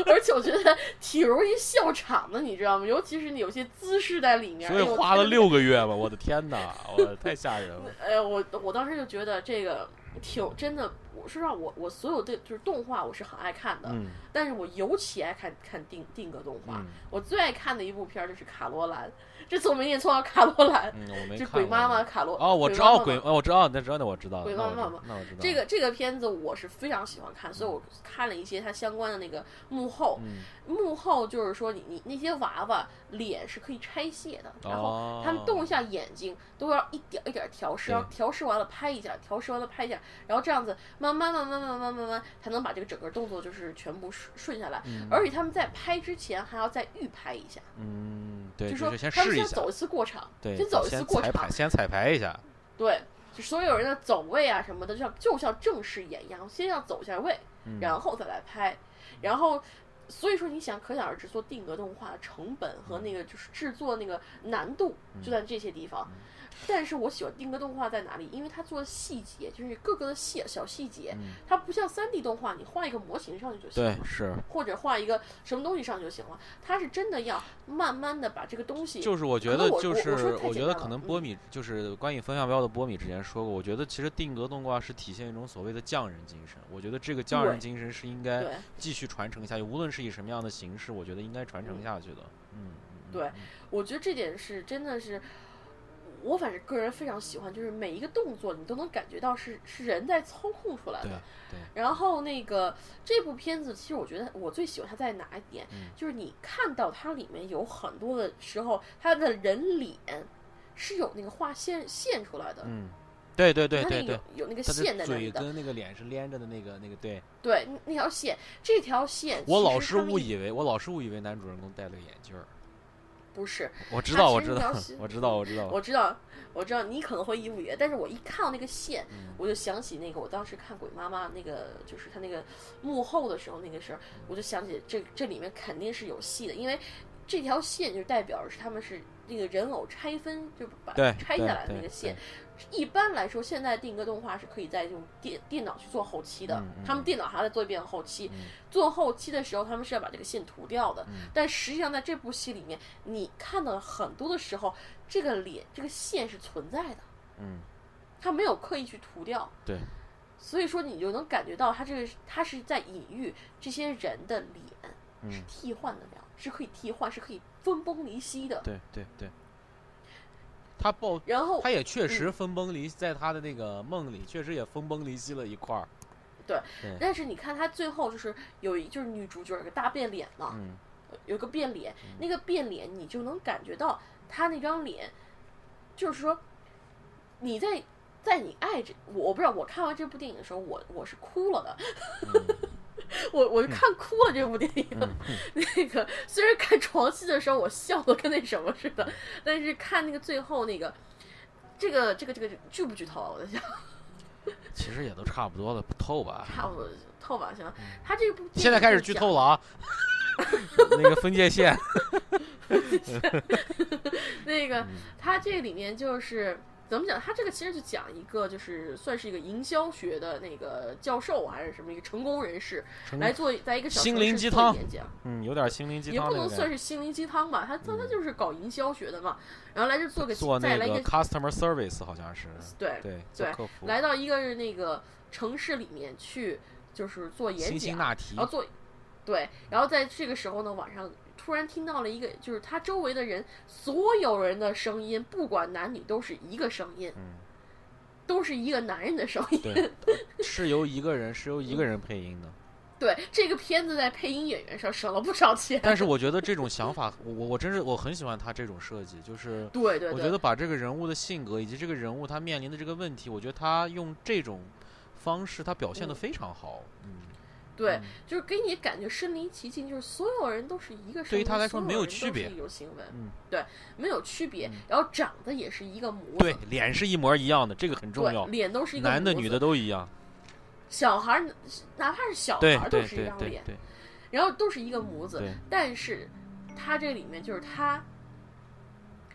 而且我觉得挺容易笑场的，你知道吗？尤其是你有些姿势在里面，所以花了。六个月吧，我的天哪，我太吓人了。哎呀，我我当时就觉得这个挺真的。我说实话，我我所有的就是动画，我是很爱看的，嗯但是我尤其爱看看定定格动画。嗯我最爱看的一部片儿就是《卡罗兰》，这次我没念错啊，卡罗兰，嗯，我没看过鬼妈妈卡罗。哦，我知道鬼，我知道，那知道，那我知道，鬼妈妈嘛那我知道这个这个片子我是非常喜欢看，所以嗯我看了一些它相关的那个幕后。嗯幕后就是说你你那些娃娃脸是可以拆卸的，然后哦他们动一下眼睛都要一点一点调试，然后调试完了拍一下，调试完了拍一下，然后这样子慢慢慢慢慢慢慢慢才能把这个整个动作就是全部顺顺下来。嗯而且他们在拍之前还要再预拍一下，嗯，对，就就是是先他们试一下，先走一次过场，对，先走一次过场。先彩排，，先彩排一下，对，就所有人的走位啊什么的，就像就像正式演一样，先要走一下位，嗯。然后再来拍，然后。所以说，你想，可想而知，做定格动画的成本和那个就是制作那个难度就在这些地方。但是我喜欢定格动画在哪里？因为它做的细节，就是各个的细小细节，嗯它不像三 D 动画，你画一个模型上去就行了对，，是，或者画一个什么东西上就行了。它是真的要慢慢的把这个东西，就是我觉得就是我我觉得可能波米就是关于风向标的波米之前说过，我觉得其实定格动画是体现一种所谓的匠人精神，我觉得这个匠人精神是应该继续传承下去，无论是以什么样的形式，我觉得应该传承下去的。嗯，嗯对嗯我觉得这点是真的是，我反正个人非常喜欢，就是每一个动作你都能感觉到是是人在操控出来的。对，然后那个这部片子，其实我觉得我最喜欢它在哪一点，嗯就是你看到它里面有很多的时候，它的人脸是有那个画线线出来的，嗯，对对对对对个有，那个线在那里的，跟那个脸是连着的那个那个对。对，那那条线，这条线，我老是误以为，我老是误以为男主人公戴了个眼镜儿。不是，我知道，我知道 *laughs* 我知道，我知道。我知道，我知道你可能会以为，但是我一看到那个线，嗯我就想起那个我当时看《鬼妈妈》那个，就是他那个幕后的时候那个事儿，我就想起这这里面肯定是有戏的，因为这条线就代表是他们是那个人偶拆分，就把拆下来的那个线。一般来说，现在定格动画是可以在用电电脑去做后期的，嗯嗯他们电脑还在做一遍后期。嗯做后期的时候，他们是要把这个线涂掉的。嗯但实际上，在这部戏里面，你看到很多的时候，这个脸、这个线是存在的，嗯，他没有刻意去涂掉。对，所以说你就能感觉到他这个他是在隐喻这些人的脸是嗯替换的了，是可以替换，是可以分崩离析的。对对对。他爆，然后他也确实分崩离，在他的那个梦里，确实也分崩离析了一块儿。对对，但是你看他最后就是有一就是女主角有个大变脸嘛，嗯有个变脸，那个变脸你就能感觉到他那张脸，就是说你在在你爱着我，我不知道我看完这部电影的时候，我我是哭了的，嗯我我就看哭了这部电影。嗯 *laughs* 那个虽然看床戏的时候我笑的跟那什么似的，但是看那个最后那个这个这个这个剧不剧透啊？我在想，*laughs* 其实也都差不多了，不透吧？差不多透吧，行。他这部现在开始剧透了啊！那个分界线，*laughs* 那个嗯他这里面就是怎么讲？他这个其实就讲一个，就是算是一个营销学的那个教授还是什么一个成功人士，成来做在一个小心灵鸡汤演讲，嗯，有点心灵鸡汤也不能。算是心灵鸡汤吧，他他他嗯就是搞营销学的嘛，然后来这做个做那个再来一个 customer service 好像是，对对，对，来到一个那个城市里面去，就是做演讲，然后做对，然后在这个时候呢，晚上突然听到了一个，就是他周围的人所有人的声音，不管男女都是一个声音，嗯，都是一个男人的声音。对，*laughs* 是由一个人是由一个人配音的。对，这个片子在配音演员上省了不少钱。但是我觉得这种想法，我我我真是我很喜欢他这种设计，就是对对对，我觉得把这个人物的性格以及这个人物他面临的这个问题，我觉得他用这种方式他表现的嗯非常好。嗯，对嗯，就是给你感觉身临其境，就是所有人都是一个对于他来说没有区别一种行为，嗯对，没有区别嗯。然后长得也是一个模子，对，脸是一模一样的，这个很重要。脸都是一个男的女的，都一样。小孩哪怕是小孩都是一张脸，对，然后都是一个模子对，但是他这里面就是他。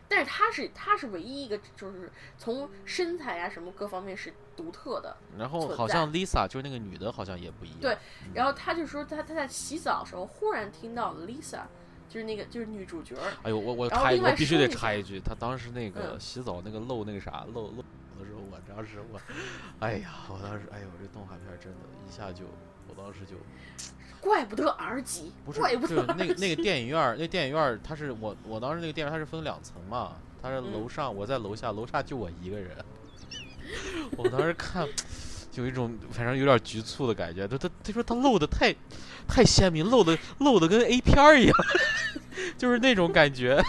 但是他是他是唯一一个，就是从身材啊什么各方面是独特的。然后好像 Lisa 就是那个女的，好像也不一样。对嗯。然后他就说他他在洗澡的时候忽然听到 Lisa，就是那个就是女主角，哎呦，我我插一我必须得插一句，他当时那个嗯。洗澡那个漏那个啥漏漏的时候，我当时我，哎呀，我当时哎呦，这动画片真的，一下就，我当时就 *sniffs* 怪不得 R 级，不是怪不得对那个那个电影院儿，那电影院儿它是我我当时那个电影院它是分两层嘛，它是楼嗯。上，我在楼下，楼下就我一个人，*laughs* 我当时看。有一种反正有点局促的感觉，他他他说他露的太太鲜明，露的露的跟 A 片儿一样，*laughs* 就是那种感觉。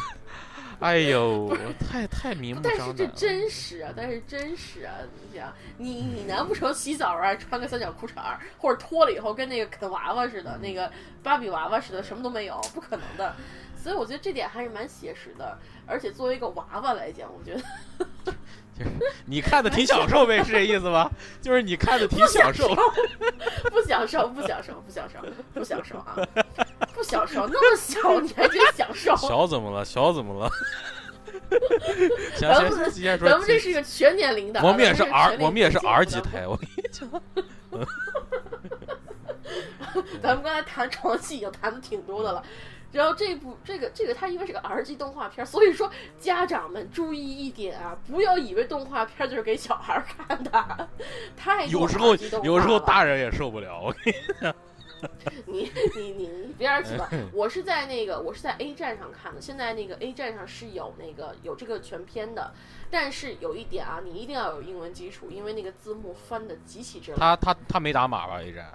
哎呦，*laughs* 太太明目但是这。真实啊，但是真实啊！你想，你你难不成洗澡啊穿个三角裤衩儿，或者脱了以后跟那个啃娃娃似的，那个芭比娃娃似的，什么都没有，不可能的。所以我觉得这点还是蛮写实的，而且作为一个娃娃来讲，我觉得 *laughs* 你看的挺享受呗，是这意思吗？*laughs* 就是你看的挺享受。*laughs* 不享受，不享受，不享受，不享受啊！不享受，那么小你还真享受？小怎么了？小怎么了？行咱们。咱们这是一个全年龄的啊，我们也是咱 R，我们也是龄 R 级台。我跟你讲，咱们刚才谈床戏已经谈的挺多的了，然后这部这个这个它因为是个 R 级动画片儿，所以说家长们注意一点啊，不要以为动画片儿就是给小孩儿看的，太多有时候有时候大人也受不了。我跟你 *laughs* *laughs* 你你你你别儿去吧！我是在那个我是在 A 站上看的，现在那个 A 站上是有那个有这个全片的，但是有一点啊，你一定要有英文基础，因为那个字幕翻的极其之烂，他他他没打码吧？A 站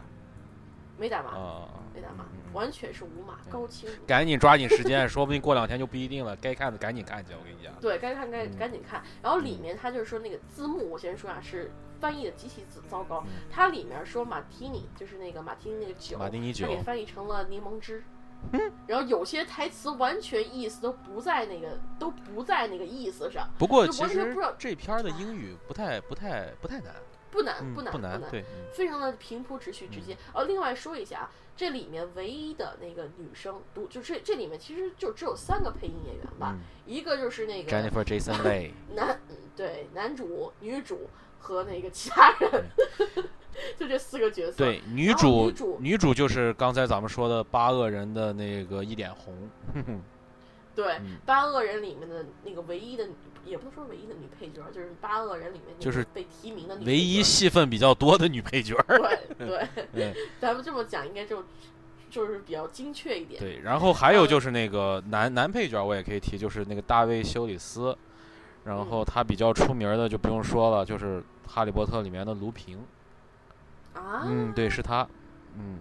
没打码，啊，没打码嗯，嗯完全是无码高清。赶紧抓紧时间，说不定过两天就不一定了。该看的赶紧看去，我跟你讲。对该看该嗯赶紧看。然后里面他就是说那个字幕，我先说啊，是翻译的极其糟糟糕嗯。它里面说马提尼就是那个马提尼那个酒，马提尼酒它给翻译成了柠檬汁。然后有些台词完全意思都不在那个都不在那个意思上，不过就其实不知道这片儿的英语不太不太不太难，不难嗯，不难不难，对，嗯。非常的平铺直叙直接。哦，另外说一下啊，这里面唯一的那个女生独，就这这里面其实就只有三个配音演员吧，嗯。一个就是那个，Jennifer Jason *laughs* Leigh，男，嗯对，男主、女主和那个其他人，*laughs* 就这四个角色。对，女主女主就是刚才咱们说的八恶人的那个一点红，哼 *laughs* 哼对嗯。八恶人里面的那个唯一的女，也不能说唯一的女配角，就是八恶人里面就是被提名的。唯一戏份比较多的女配角。*laughs* 对对，对 *laughs* 咱们这么讲应该就就是比较精确一点。对，然后还有就是那个男男配角，我也可以提，就是那个大卫休里斯，然嗯后他比较出名的就不用说了，就是《哈利波特》里面的卢平。啊，嗯，对，是他。嗯，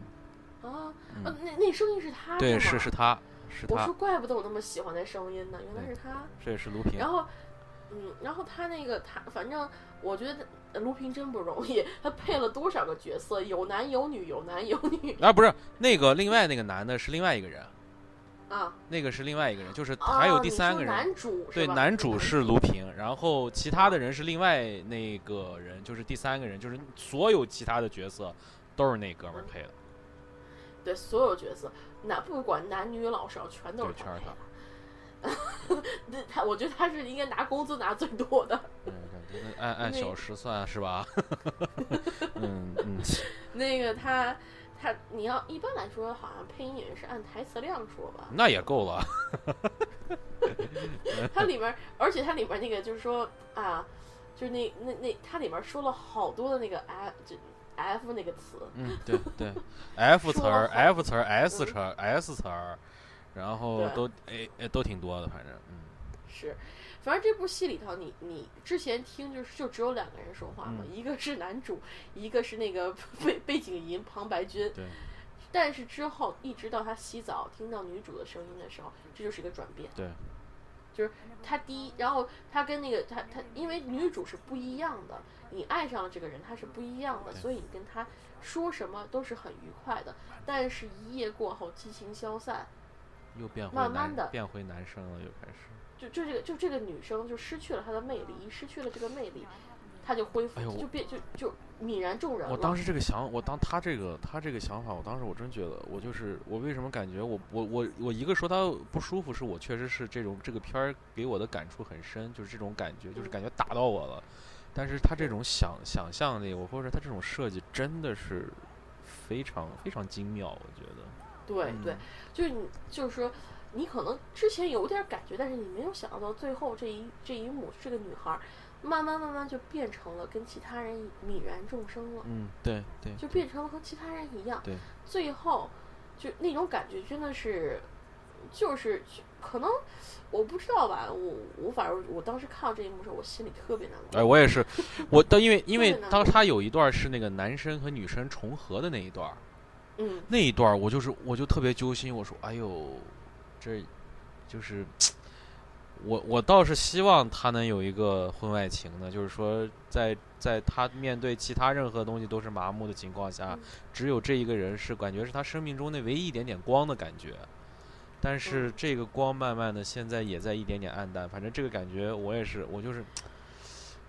啊，那那声音是他对，是是他，是他我说，怪不得我那么喜欢那声音呢，原来是他。这也是卢平。然后，嗯，然后他那个他，反正我觉得呃卢平真不容易，他配了多少个角色，有男有女，有男有女啊，不是那个另外那个男的是另外一个人，啊。那个是另外一个人，就是哦还有第三个人。男主对，男主是卢平，然后其他的人是另外那个人，就是第三个人，就是所有其他的角色都是那哥们儿配的。对所有角色，那不管男女老少，全都是他配的。*laughs* 那 *laughs* 他，我觉得他是应该拿工资拿最多的。*laughs* 嗯，对对按按小时算是吧？*laughs* 嗯嗯，那个他，他你要一般来说，好像配音演员是按台词量说吧？那也够了。它里面，而且它里面那个就是说啊，就是那那那它里面说了好多的那个 F 就 F 那个词，嗯，对对，F 词儿、F 词儿、S 嗯词儿、S 词儿，然后都诶诶都挺多的，反正嗯。是，反正这部戏里头你，你之前听就是就只有两个人说话嘛，嗯 *laughs* 一个是男主，一个是那个 *laughs* 背背景音旁白君。对。但是之后一直到他洗澡听到女主的声音的时候，这就是一个转变。对。就是他第一，然后他跟那个他他，因为女主是不一样的，你爱上了这个人，他是不一样的，所以你跟他说什么都是很愉快的。但是，一夜过后，激情消散，又变回慢慢地男变回男生了，又开始。就就这个就这个女生就失去了她的魅力，一失去了这个魅力，她就恢复，哎就变就就泯然众人了。我当时这个想，我当他这个他这个想法，我当时我真觉得，我就是我为什么感觉我我我我一个说他不舒服，是我确实是这种这个片儿给我的感触很深，就是这种感觉，就是嗯感觉打到我了。但是他这种想想象力，我或者说他这种设计真的是非常非常精妙，我觉得。对对嗯，就是你就是说，你可能之前有点感觉，但是你没有想到最后这一这一幕，这个女孩儿慢慢慢慢就变成了跟其他人泯然众生了，嗯，对对就变成了和其他人一样。对，最后就那种感觉真的是，就是可能我不知道吧，我我反正我当时看到这一幕的时候，我心里特别难过。哎，我也是，我当因为 *laughs* 因为当他有一段是那个男生和女生重合的那一段儿，嗯，那一段儿我就是我就特别揪心，我说哎呦，这就是我我倒是希望他能有一个婚外情呢，就是说在在他面对其他任何东西都是麻木的情况下嗯，只有这一个人是感觉是他生命中那唯一一点点光的感觉。但嗯。是这个光慢慢的现在也在一点点暗淡，反正这个感觉我也是，我就是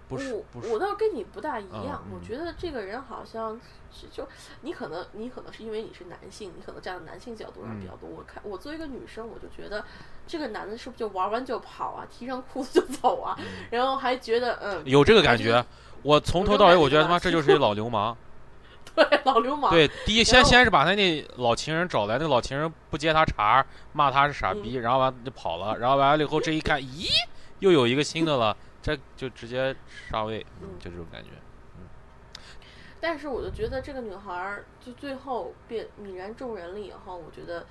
不是不是我我倒跟你不大一嗯样，我嗯觉得这个人好像是就你可能你可能是因为你是男性，你可能站在男性角度上比较嗯多。我看我作为一个女生，我就觉得这个男的是不是就玩完就跑啊，提上裤子就走啊，*laughs* 然后还觉得嗯有这个感觉。我从头到尾，我觉得他妈这就是一老流氓。*laughs* 对老流氓，对，第一先先是把他那老情人找来，那老情人不接他茬，骂他是傻逼，然后完就跑了，然后完了以后这一看，咦，又有一个新的了，这就直接上位，嗯就这种感觉。嗯但是我就觉得这个女孩儿就最后变泯然众人了以后，我觉得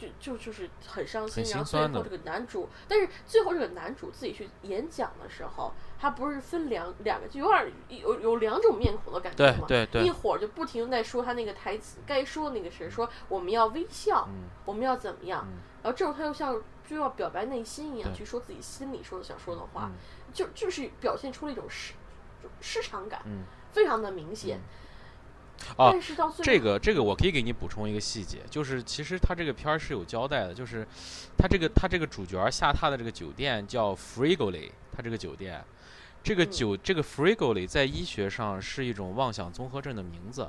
就就就是很伤心。很然后心酸的最后这个男主，但是最后这个男主自己去演讲的时候，他不是分两两个，就有点儿有有两种面孔的感觉对嘛。对对一会儿就不停地在说他那个台词，该说的那个谁说我们要微笑，嗯我们要怎么样，嗯然后这会儿他又像就要表白内心一样去说自己心里说的想说的话，嗯就就是表现出了一种失就失常感，嗯非常的明显。啊但是到最后这个这个我可以给你补充一个细节，就是其实他这个片儿是有交代的，就是他这个他这个主角儿下榻的这个酒店叫 Frigoli，他这个酒店，这个嗯酒、这个 Frigoli 在医学上是一种妄想综合症的名字。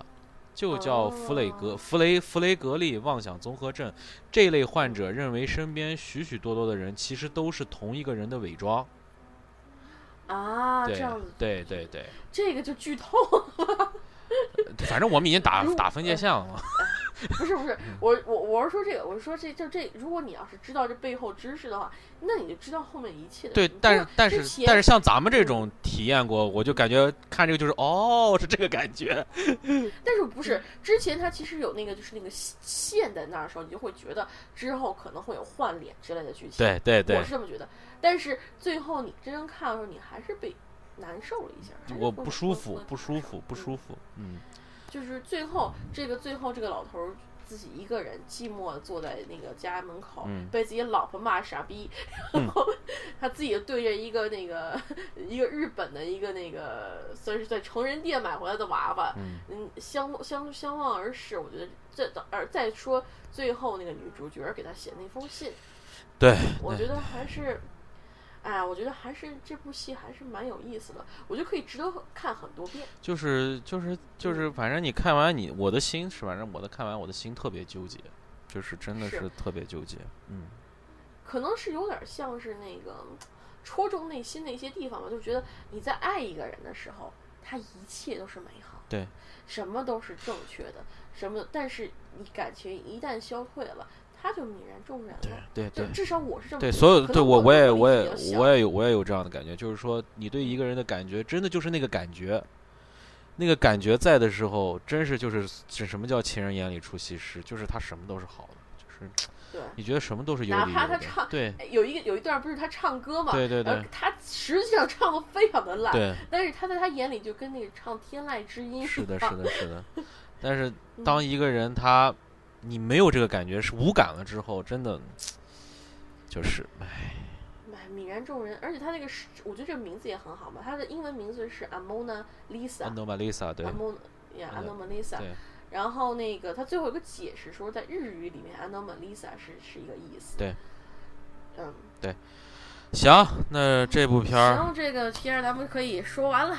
就叫弗雷格、哦弗雷弗雷格利妄想综合症，这类患者认为身边许许多多的人其实都是同一个人的伪装。啊，这对样子，对对对，这个就剧透了。*laughs* 反正我们已经打打分界线了。不 *laughs* 是不是，嗯我我我是说这个，我是说这就这，如果你要是知道这背后知识的话，那你就知道后面一切的对。，但是但是但是像咱们这种体验过，我就感觉看这个就是哦，是这个感觉。*laughs* 但是不是之前他其实有那个就是那个线在那儿的时候，你就会觉得之后可能会有换脸之类的剧情。对对对我是，这么觉得。但是最后你真正看的时候，你还是被难受了一下，我不舒服，不舒服，不舒服。嗯，就是最后这个最后这个老头儿自己一个人寂寞的坐在那个家门口，嗯被自己老婆骂傻逼，然后 *laughs* 他自己对着一个那个 *laughs* 一个日本的一个那个算是在成人店买回来的娃娃，嗯嗯，相相相望而视。我觉得这而再说最后那个女主角给他写那封信，对，我觉得还是。哎呀，我觉得还是这部戏还是蛮有意思的，我觉得可以值得看很多遍。就是就是就是，反正你看完你我的心是，反正我的看完我的心特别纠结，就是真的是是特别纠结。嗯，可能是有点像是那个戳中内心的一些地方吧，就觉得你在爱一个人的时候，他一切都是美好，对，什么都是正确的，什么，但是你感情一旦消退了，他就泯然众人了。对对就。至少我是这么对，所有对我我也我我也我也有我也有这样的感觉，就是说你对一个人的感觉，真的就是那个感觉，那个感觉在的时候，真是就是是什么叫情人眼里出西施，就是他什么都是好的，就是对。你觉得什么都是有哪理由的怕他唱，对哎有一个有一段不是他唱歌嘛，对对对他实际上唱的非常的烂，对，但是他在他眼里就跟那个唱《天籁之音》是的，是的，是的。*laughs* 但是嗯当一个人他你没有这个感觉，是无感了之后，真的 *tsk* 就是唉，哎，泯然众人，而且他那个是，我觉得这个名字也很好嘛。他的英文名字是 Amona Lisa，安诺玛丽莎对 Amona 呀嗯 Anomalisa。对然后那个他最后有个解释说，在日语里面 Anomalisa 是是一个意思。对。嗯，对行，那这部片儿行，这个片儿咱们可以说完了。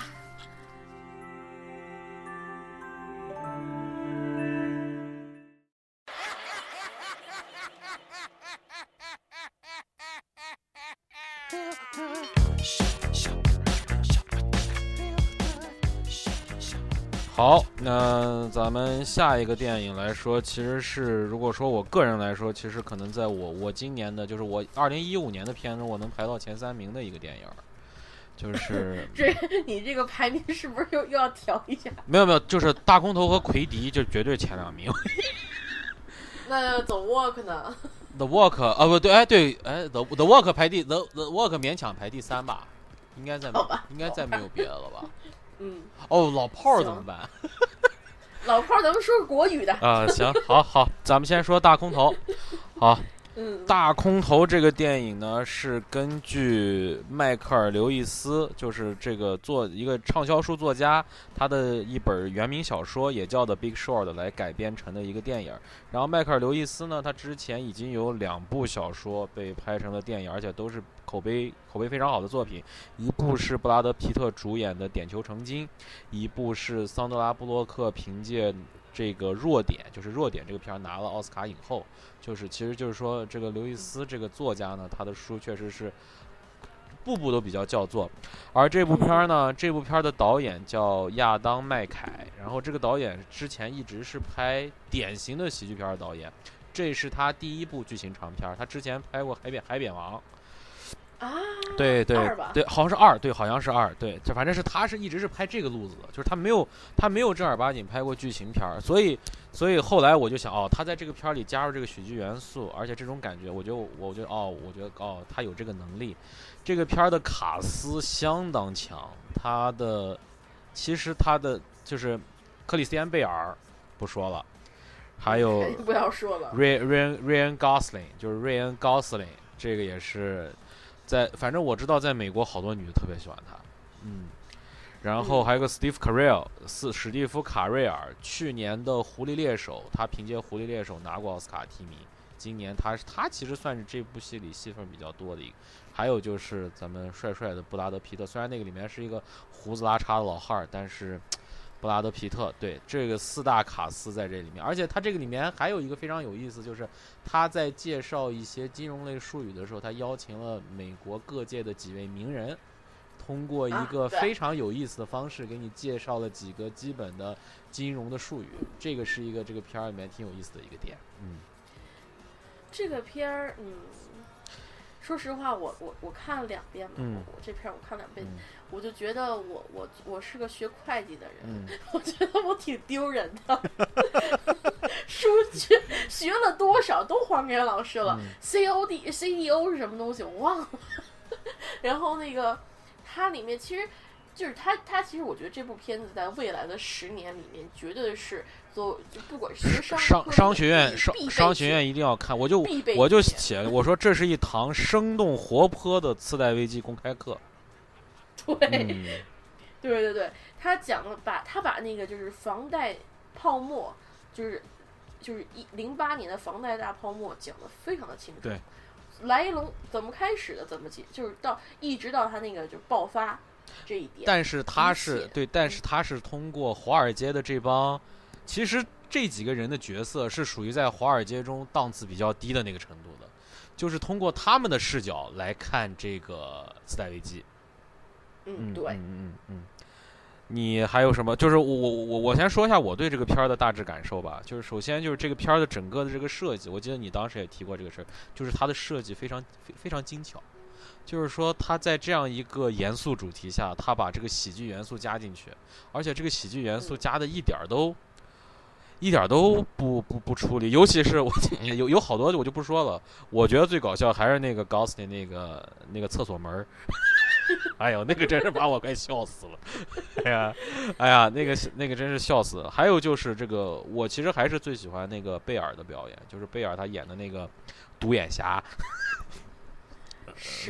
好，那咱们下一个电影来说，其实是如果说我个人来说，其实可能在我我今年的就是我二零一五年的片中，我能排到前三名的一个电影，就是这 *laughs* 你这个排名是不是又又要调一下？没有没有，就是大空头和奎迪，就绝对前两名。*laughs* 那走 work 呢？The Walk 啊不对，哎对，哎 The The Walk 排第 The The Walk 勉强排第三吧，应该再没好吧应该再没有别的了吧？*laughs* 嗯，哦，老炮儿怎么办？老炮儿，咱们说国语的。啊，行，好好，咱们先说大空头。好，大空头这个电影呢，是根据迈克尔·刘易斯，就是这个作一个畅销书作家，他的一本原名小说，也叫《The Big Short》来改编成的一个电影。然后迈克尔·刘易斯呢，他之前已经有两部小说被拍成了电影，而且都是口碑口碑非常好的作品。一部是布拉德·皮特主演的《点球成金》，一部是桑德拉·布洛克凭借这个《弱点》，就是《弱点》这个片拿了奥斯卡影后。就是，其实就是说，这个刘易斯这个作家呢，他的书确实是步步都比较叫座。而这部片儿呢，这部片儿的导演叫亚当·麦凯，然后这个导演之前一直是拍典型的喜剧片儿的导演，这是他第一部剧情长片儿，他之前拍过《海扁海扁王》。啊，对对对，好像是二，对，好像是二，对，就反正是他是一直是拍这个路子的，就是他没有他没有正儿八经拍过剧情片儿，所以所以后来我就想，哦，他在这个片儿里加入这个喜剧元素，而且这种感觉，我就我觉得哦，我觉得哦，他有这个能力。这个片儿的卡斯相当强，他的其实他的就是克里斯蒂安贝尔不说了，还有哎 *laughs* 不要说了，瑞瑞恩瑞恩高斯林，就是瑞恩高斯林，这个也是在，反正我知道在美国好多女的特别喜欢他，嗯，然后嗯。还有个 Steve Carell，是史蒂夫卡瑞尔，去年的《狐狸猎手》，他凭借《狐狸猎手》拿过奥斯卡提名，今年他是他其实算是这部戏里戏份比较多的一个，还有就是咱们帅帅的布拉德皮特，虽然那个里面是一个胡子拉碴的老汉儿，但是。布拉德皮特，对这个四大卡司在这里面，而且他这个里面还有一个非常有意思，就是他在介绍一些金融类术语的时候，他邀请了美国各界的几位名人，通过一个非常有意思的方式给你介绍了几个基本的金融的术语，这个是一个这个片儿里面挺有意思的一个点，嗯。这个片儿，嗯，说实话，我我我看了两遍嘛，嗯。我我这片儿我看两遍，嗯我就觉得我我我是个学会计的人，嗯，我觉得我挺丢人的，*laughs* 数学学了多少都还给老师了。嗯 C O D C E O 是什么东西我忘了，*laughs* 然后那个它里面其实。就是它，它其实我觉得这部片子在未来的十年里面，绝对是做就不管学商商商学院商学商学院一定要看，我就我就写我说这是一堂生动活泼的次贷危机公开课，*laughs* 对，嗯对对对，他讲了把他把那个就是房贷泡沫，就是就是一零八年的房贷大泡沫讲的非常的清楚。对，来龙怎么开始的，怎么解，就是到一直到他那个就爆发这一点。但是他是对，但是他是通过华尔街的这帮，其实这几个人的角色是属于在华尔街中档次比较低的那个程度的，就是通过他们的视角来看这个次贷危机。嗯，对，嗯嗯嗯。你还有什么？就是我我我我先说一下我对这个片儿的大致感受吧。就是首先就是这个片儿的整个的这个设计，我记得你当时也提过这个事儿，就是它的设计非常非非常精巧。就是说，它在这样一个严肃主题下，它把这个喜剧元素加进去，而且这个喜剧元素嗯加的一点儿都，一点儿都不不不处理。尤其是我 *laughs* 有有好多我就不说了，我觉得最搞笑还是那个 Ghost 的那个那个厕所门儿。*laughs* 哎呦，那个真是把我快笑死了！哎呀，哎呀，那个那个真是笑死了。还有就是这个，我其实还是最喜欢那个贝尔的表演，就是贝尔他演的那个独眼侠。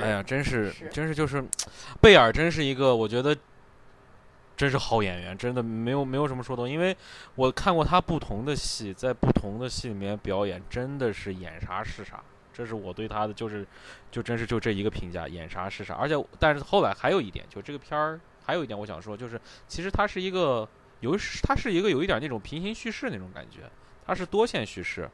哎呀，真是是真是就是，贝尔真是一个我觉得真是好演员，真的没有没有什么说的，因为我看过他不同的戏，在不同的戏里面表演，真的是演啥是啥。这是我对他的就是，就真是就这一个评价，演啥是啥。而且，但是后来还有一点，就这个片儿还有一点我想说，就是其实它是一个有它是一个有一点那种平行叙事那种感觉，它是多线叙事。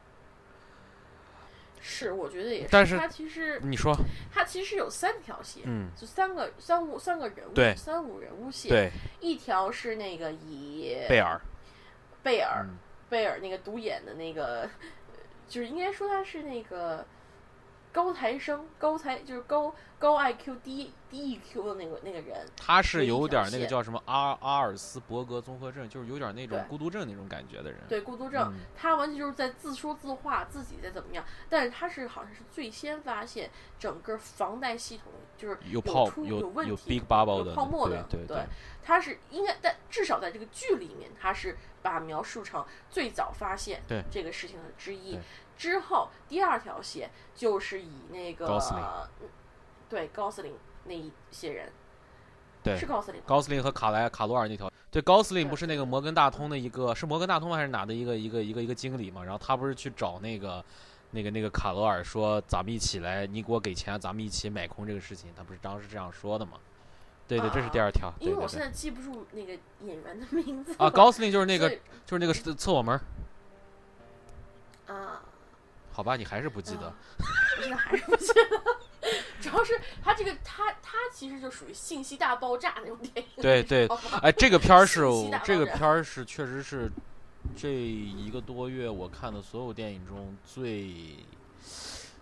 是，我觉得也是。但是他其实你说，他其实有三条线，嗯，就三个三五三个人物，对三五人物线。对，一条是那个以贝尔，贝尔、嗯贝尔那个独眼的那个，呃就是应该说他是那个高材生，高才就是高高 IQ 低低 EQ 的那个那个人，他是有点儿那个叫什么阿阿尔斯伯格综合症，就是有点儿那种孤独症那种感觉的人。对孤独症，嗯他完全就是在自说自话，自己在怎么样。但是他是好像是最先发现整个房贷系统就是有泡出有有问题 big bubble 有的泡沫的，对对他是应该在至少在这个剧里面，他是把描述成最早发现这个事情的之一对。之后第二条线就是以那个对高司令那一些人，对。是高司令，高司令和卡莱卡罗尔那条，对高司令不是那个摩根大通的一个是摩根大通吗还是哪的一个一个一个一个经理嘛？然后他不是去找那个那个那个卡罗尔说咱们一起来，你给我给钱，咱们一起买空这个事情，他不是当时这样说的嘛？对对，这是第二条，对对因为我现。在记不住那个演员的名字啊，高司令就是那个就是那个是厕所门，啊，好吧，你还是不记得啊。我现在还是不记得。主要是他这个他他其实就属于信息大爆炸那种电影，对对哎，这个片儿是这个片儿是确实是这一个多月我看的所有电影中最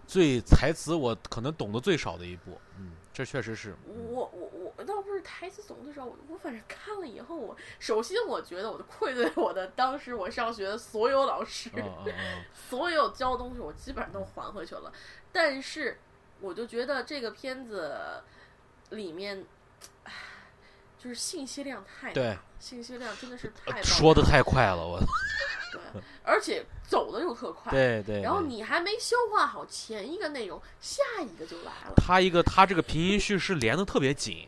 最台词我可能懂得最少的一部。嗯，这确实是。嗯我我我倒不是台词总的时候，我我反正看了以后，我首先我觉得我的愧对我的当时我上学的所有老师，*laughs* 所有教的东西我基本上都还回去了，但是我就觉得这个片子里面，唉就是信息量太大信息量真的是太说的太快了，我。对，而且走的又特快，对对。然后你还没消化好前一个内容，下一个就来了。他一个他这个平行叙事连的特别紧，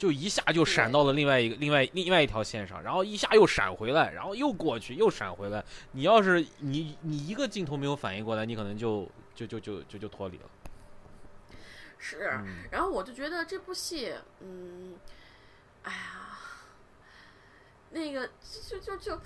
就一下就闪到了另外一个另外另外一条线上，然后一下又闪回来，然后又过去又闪回来。你要是你你一个镜头没有反应过来，你可能就就就就就就脱离了。是，嗯然后我就觉得这部戏，嗯，哎呀，那个就就就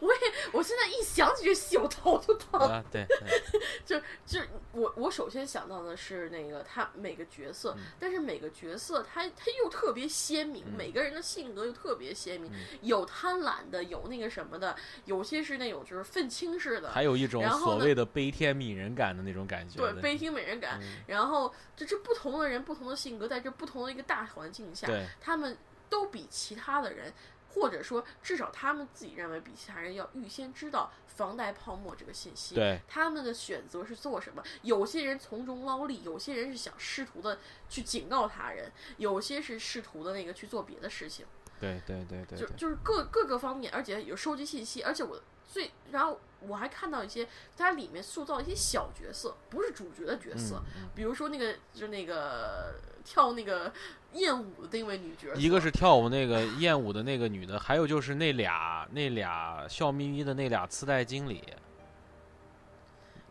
我也我现在一想起这戏，我头就疼。啊，对，对 *laughs* 就就我我首先想到的是那个他每个角色，嗯但是每个角色他他又特别鲜明，嗯每个人的性格又特别鲜明，嗯有贪婪的，有那个什么的，有些是那种就是愤青式的，还有一种所谓的悲天悯人感的那种感觉。对悲天悯人感。嗯然后就这不同的人，不同的性格，在这不同的一个大环境下，对他们都比其他的人，或者说至少他们自己认为比其他人要预先知道房贷泡沫这个信息。对他们的选择是做什么？有些人从中捞利，有些人是想试图的去警告他人，有些是试图的那个去做别的事情。对对对对对，就就是各各个方面，而且有收集信息，而且我最，然后我还看到一些它里面塑造一些小角色，不是主角的角色，比如说那个就那个跳那个艳舞的那位女角色，一个是跳舞那个艳舞的那个女的，还有就是那俩那俩笑眯眯的那俩次贷经理，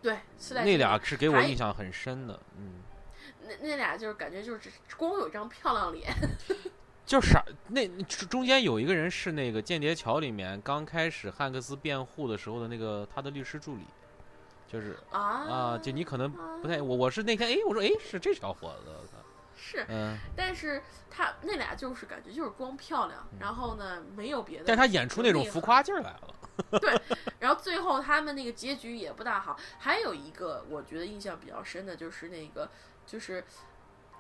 对，那俩是给我印象很深的。嗯，那那俩就是感觉就是光有一张漂亮脸，*laughs* 就是啥那那中间有一个人是那个《间谍桥》里面刚开始汉克斯辩护的时候的那个他的律师助理，就是啊啊，就你可能不太我我是那天哎我说哎是这小伙子，是，嗯，但是他那俩就是感觉就是光漂亮，然后呢没有别的，但他演出那种浮夸劲儿来了。*laughs* 对然后最后他们那个结局也不大好。还有一个我觉得印象比较深的就是那个，就是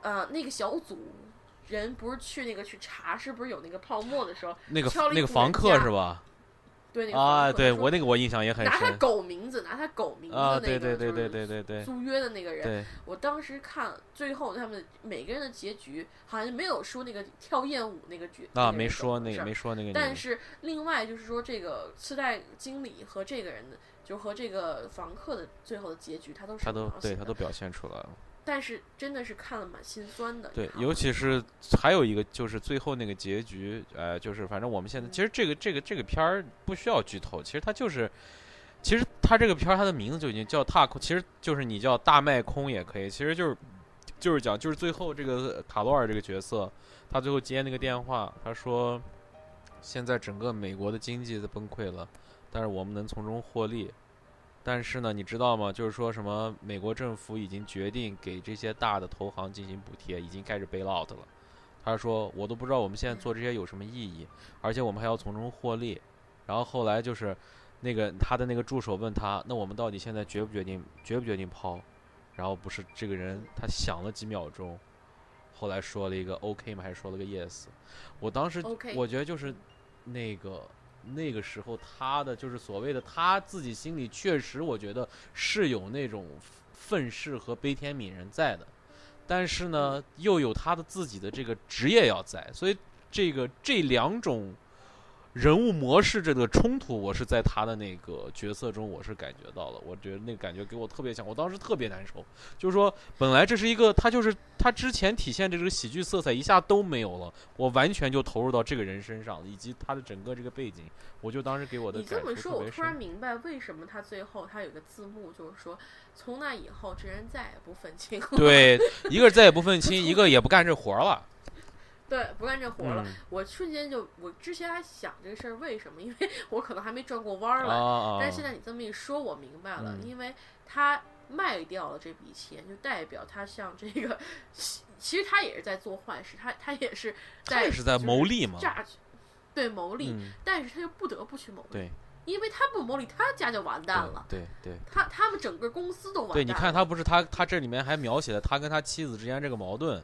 呃那个小组人不是去那个去查是不是有那个泡沫的时候，那个那个房客是吧？对那个啊，对我那个我印象也很拿他狗名字拿他狗名字啊，那个对对对就是对对对。对租约的那个人，我当时看最后他们每个人的结局好像没有说那个跳艳舞那个角啊，那没说那个没说那个，但是另外就是说，这个次贷经理和这个人的，就和这个房客的最后的结局，他都是他都对他都表现出来了。但是真的是看了蛮心酸的。对尤其是还有一个就是最后那个结局，呃，就是反正我们现在其实这个这个这个片儿不需要剧透，其实它就是，其实它这个片儿它的名字就已经叫踏空，其实就是你叫大卖空也可以，其实就是就是讲就是最后这个卡罗尔这个角色，他最后接那个电话，他说现在整个美国的经济在崩溃了，但是我们能从中获利。但是呢，你知道吗？就是说什么美国政府已经决定给这些大的投行进行补贴，已经开始 bail out 了。他说我都不知道我们现在做这些有什么意义，而且我们还要从中获利。然后后来就是那个他的那个助手问他，那我们到底现在决不决定决不决定抛？然后不是这个人他想了几秒钟，后来说了一个 OK 吗？还是说了个 Yes？我当时我觉得就是那个那个时候他的就是所谓的他自己心里确实我觉得是有那种愤世和悲天悯人在的，但是呢又有他的自己的这个职业要在，所以这个这两种。人物模式这个冲突，我是在他的那个角色中，我是感觉到了。我觉得那个感觉给我特别强，我当时特别难受。就是说，本来这是一个他就是他之前体现的这个喜剧色彩一下都没有了，我完全就投入到这个人身上，以及他的整个这个背景，我就当时给我的你感触这么说，我突然。明白为什么他最后他有个字幕，就是说从那以后这人再也不愤青了。对，一个是再也不愤青，*laughs* 一个也不干这活儿了。对，不干这活了。嗯我瞬间就，我之前还想这个事儿，为什么？因为 *laughs* 我可能还没转过弯儿啊来。哦！但是现在你这么一说，我明白了，嗯因为他卖掉了这笔钱，就代表他像这个，其实他也是在做坏事，他他也是在他也是在就谋利嘛。榨取，对谋利，嗯，但是他又不得不去谋利，对，因为他不谋利，他家就完蛋了，对对对。他他们整个公司都完蛋了。对，你看他不是他，他这里面还描写了他跟他妻子之间这个矛盾。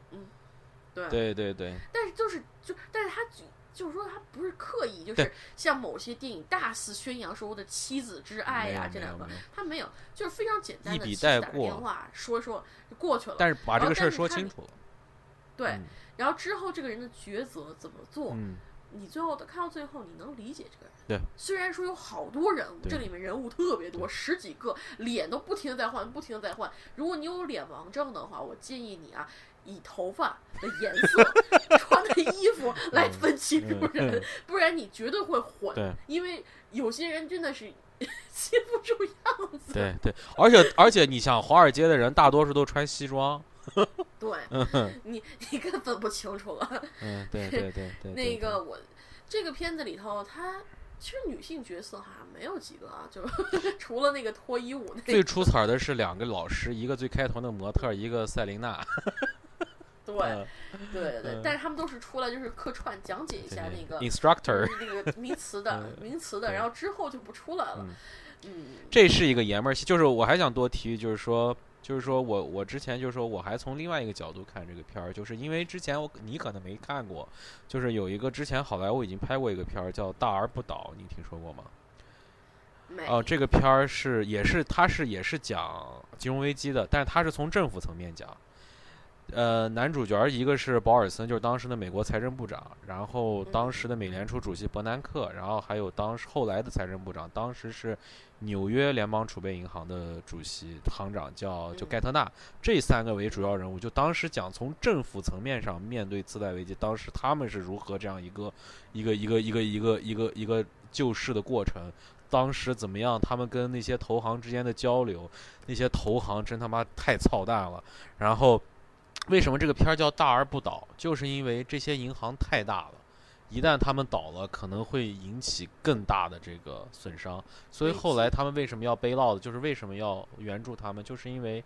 对对对对，但是就是就，但是他就就是说他不是刻意，就是像某些电影大肆宣扬说我的妻子之爱呀、这两个他没有，就是非常简单的一笔带过电话说说就过去了。但是把这个事儿说清楚了。对，嗯然后之后这个人的抉择怎么做，嗯，你最后看到最后，你能理解这个人。对，虽然说有好多人物，这里面人物特别多，十几个，脸都不停的在换，不停的在换。如果你有脸盲症的话，我建议你啊，以头发的颜色、*laughs* 穿的衣服来分清楚人，嗯不然你绝对会混。因为有些人真的是记不住样子。对对，而且而且你想，华尔街的人大多数都穿西装。对，*laughs* 你你根本不清楚了。嗯，对对对对。对 *laughs* 那个我这个片子里头，它其实女性角色好像没有几个啊，就 *laughs* 除了那个脱衣舞那最，出彩的是两个老师，一个最开头的模特，一个赛琳娜。*laughs* 对嗯对对但是他们都是出来就是客串讲解一下那个。instructor，那个名词的嗯名词的，然后之后就不出来了嗯。嗯，这是一个爷们儿戏。就是我还想多提，就是说，就是说我我之前就是说我还从另外一个角度看这个片儿，就是因为之前我你可能没看过，就是有一个之前好莱坞已经拍过一个片儿叫《大而不倒》，你听说过吗？没哦，这个片儿是也是它是也是讲金融危机的，但是它是从政府层面讲。呃，男主角一个是保尔森，就是当时的美国财政部长，然后当时的美联储主席伯南克，然后还有当时后来的财政部长，当时是纽约联邦储备银行的主席行长叫就嗯盖特纳，这三个为主要人物，就当时讲从政府层面上面对次贷危机，当时他们是如何这样一个一个一个一个一个一个一个救市的过程。当时怎么样？他们跟那些投行之间的交流，那些投行真他妈太操蛋了。然后，为什么这个片儿叫大而不倒？就是因为这些银行太大了，一旦他们倒了，可能会引起更大的这个损伤。所以后来他们为什么要背落的？就是为什么要援助他们？就是因为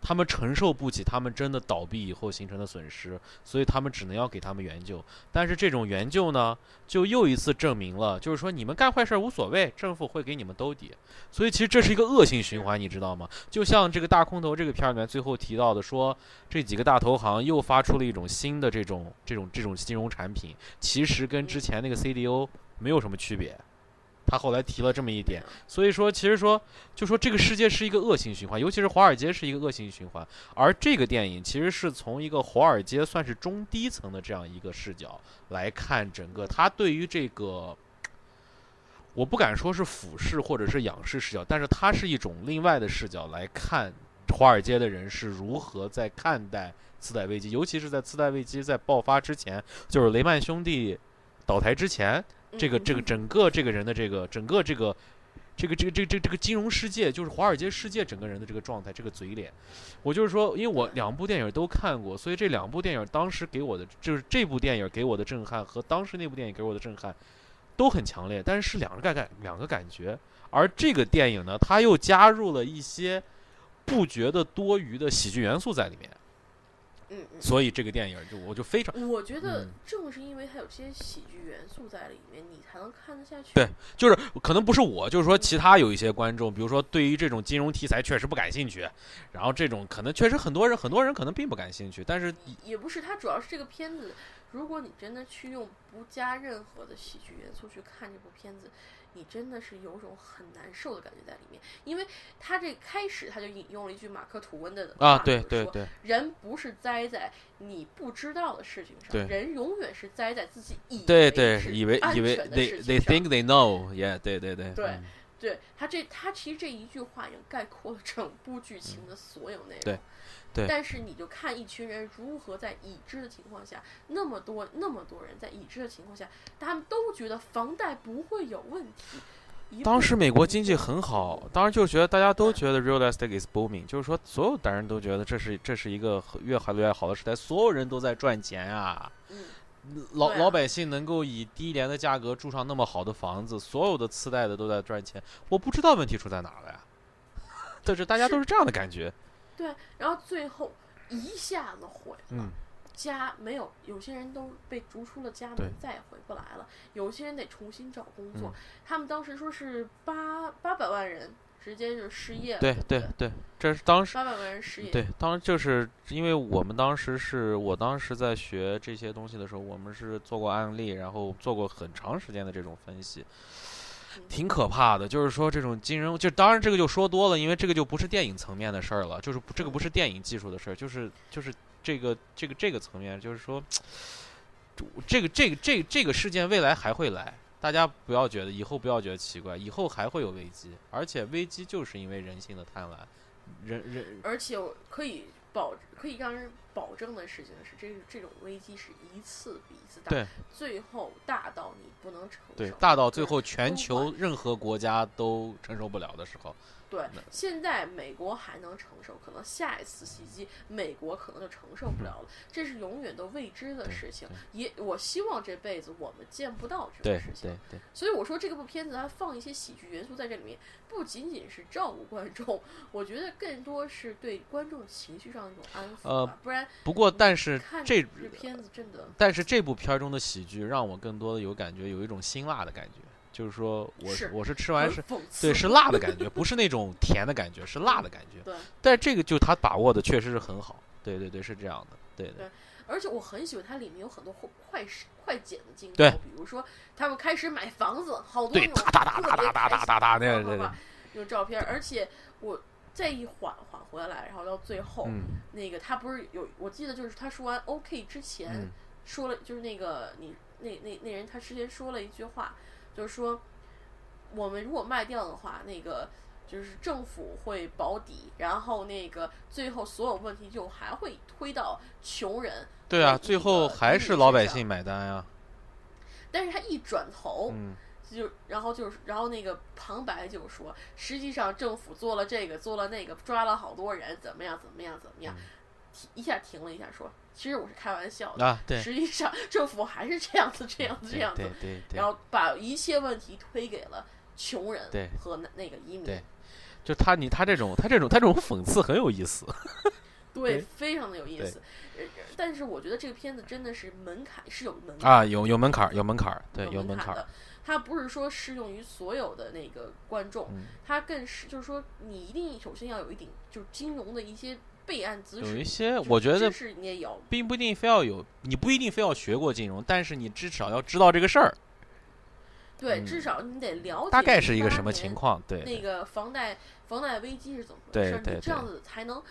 他们承受不起他们真的倒闭以后形成的损失，所以他们只能要给他们援救。但是这种援救呢，就又一次证明了，就是说你们干坏事儿无所谓，政府会给你们兜底。所以其实这是一个恶性循环，你知道吗？就像这个大空头这个片儿里面最后提到的说，这几个大投行又发出了一种新的这种这种这种金融产品，其实跟之前那个 CDO 没有什么区别。他后来提了这么一点，所以说，其实说，就说这个世界是一个恶性循环，尤其是华尔街是一个恶性循环。而这个电影其实是从一个华尔街算是中低层的这样一个视角来看整个，他对于这个，我不敢说是俯视或者是仰视视角，但是它是一种另外的视角来看华尔街的人是如何在看待次贷危机，尤其是在次贷危机在爆发之前，就是雷曼兄弟倒台之前，这个这个嗯整个这个人的这个整个这个这个这个这个这个这个金融世界，就是华尔街世界整个人的这个状态，这个嘴脸，我就是说，因为我两部电影都看过，所以这两部电影当时给我的就是这部电影给我的震撼和当时那部电影给我的震撼都很强烈，但是是两个感感两个感觉。而这个电影呢，它又加入了一些不觉得多余的喜剧元素在里面。嗯嗯。所以这个电影就我就非常我觉得嗯正是因为它有这些喜剧元素在里面，你才能看得下去。对就是可能不是我，就是说其他有一些观众，比如说对于这种金融题材确实不感兴趣，然后这种可能确实很多人很多人可能并不感兴趣，但是也不是，它主要是这个片子，如果你真的去用不加任何的喜剧元素去看这部片子，你真的是有种很难受的感觉在里面，因为他这开始他就引用了一句马克吐温的啊，对对对人不是栽在你不知道的事情上，人永远是栽在自己以对为对，是以为安以为 they 事 they think they know，yeah，对对对对嗯对他这他其实这一句话已经概括了整部剧情的所有内容。对对但是你就看一群人如何在已知的情况下，那么多那么多人在已知的情况下，他们都觉得房贷不会有问题。当时美国经济很好，当时就觉得大家都觉得 real estate is booming，就是说所有的人都觉得这是这是一个越好越好的时代，所有人都在赚钱啊。嗯，老、啊老百姓能够以低廉的价格住上那么好的房子，所有的次贷的都在赚钱，我不知道问题出在哪了呀。*laughs* 但是大家都是这样的感觉，对，然后最后一下子毁了。嗯，家没有，有些人都被逐出了家门，再也回不来了。有些人得重新找工作。嗯他们当时说是八八百万人直接就失业了，对对对对，这是当时八百万人失业。对，当时就是因为我们当时是我当时在学这些东西的时候，我们是做过案例，然后做过很长时间的这种分析，嗯挺可怕的。就是说这种金融，就当然这个就说多了，因为这个就不是电影层面的事儿了，就是不这个不是电影技术的事儿，就是就是这个这个这个层面，就是说这个这个这个这个事件未来还会来。大家不要觉得以后不要觉得奇怪，以后还会有危机，而且危机就是因为人性的贪婪，人人而且我可以保可以让人保证的事情是，这这种危机是一次比一次大，对，最后大到你不能承受，对，大到最后全球任何国家都承受不了的时候，对，现在美国还能承受，可能下一次袭击美国可能就承受不了了，这是永远都未知的事情。也我希望这辈子我们见不到这种事情对。对，所以我说这个部片子它放一些喜剧元素在这里面，不仅仅是照顾观众，我觉得更多是对观众情绪上的一种安抚呃吧。不然不过但是看这这片子真的但是这部片儿中的喜剧让我更多的有感觉，有一种辛辣的感觉，就是说我是我是吃完是。对，是 *laughs* 辣的感觉，不是那种甜的感觉，是辣的感觉。对，但这个就他把握的确实是很好，对对对，是这样的，对的，对而且我很喜欢它里面有很多快快时快剪的镜头，对比如说他们开始买房子，好多，那种哒哒哒哒哒哒哒哒哒，那个对对开心啪啪啪，那种照片，而且我再一缓缓回来，然后到最后，嗯那个他不是有，我记得就是他说完 OK 之前、嗯说了，就是那个你那那那人他之前说了一句话，就是说我们如果卖掉的话，那个就是政府会保底，然后那个最后所有问题就还会推到穷人。对啊，最后还是老百姓买单啊，但是他一转头，嗯，就然后就是，然后那个旁白就说，实际上政府做了这个，做了那个，抓了好多人，怎么样，怎么样，怎么样，停一下停了一下，说，其实我是开玩笑的，嗯啊，对，实际上政府还是这样子，这样子，这样子对，对对。然，后把一切问题推给了穷人对和那那个移民，对就他你他这种他这种他这种讽刺很有意思，*laughs* 对对非常的有意思。呃但是我觉得这个片子真的是门槛是有门槛啊，有有门槛儿，有门槛儿，对，有有门槛的，，它不是说适用于所有的那个观众，嗯。它更是就是说你一定首先要有一点就是金融的一些备案知识，有一些我觉得知识你也有，并不一定非要有，你不一定非要学过金融，但是你至少要知道这个事儿，对，嗯至少你得了解大概是一个什么情况，对，那个房贷房贷危机是怎么回事你这样子才能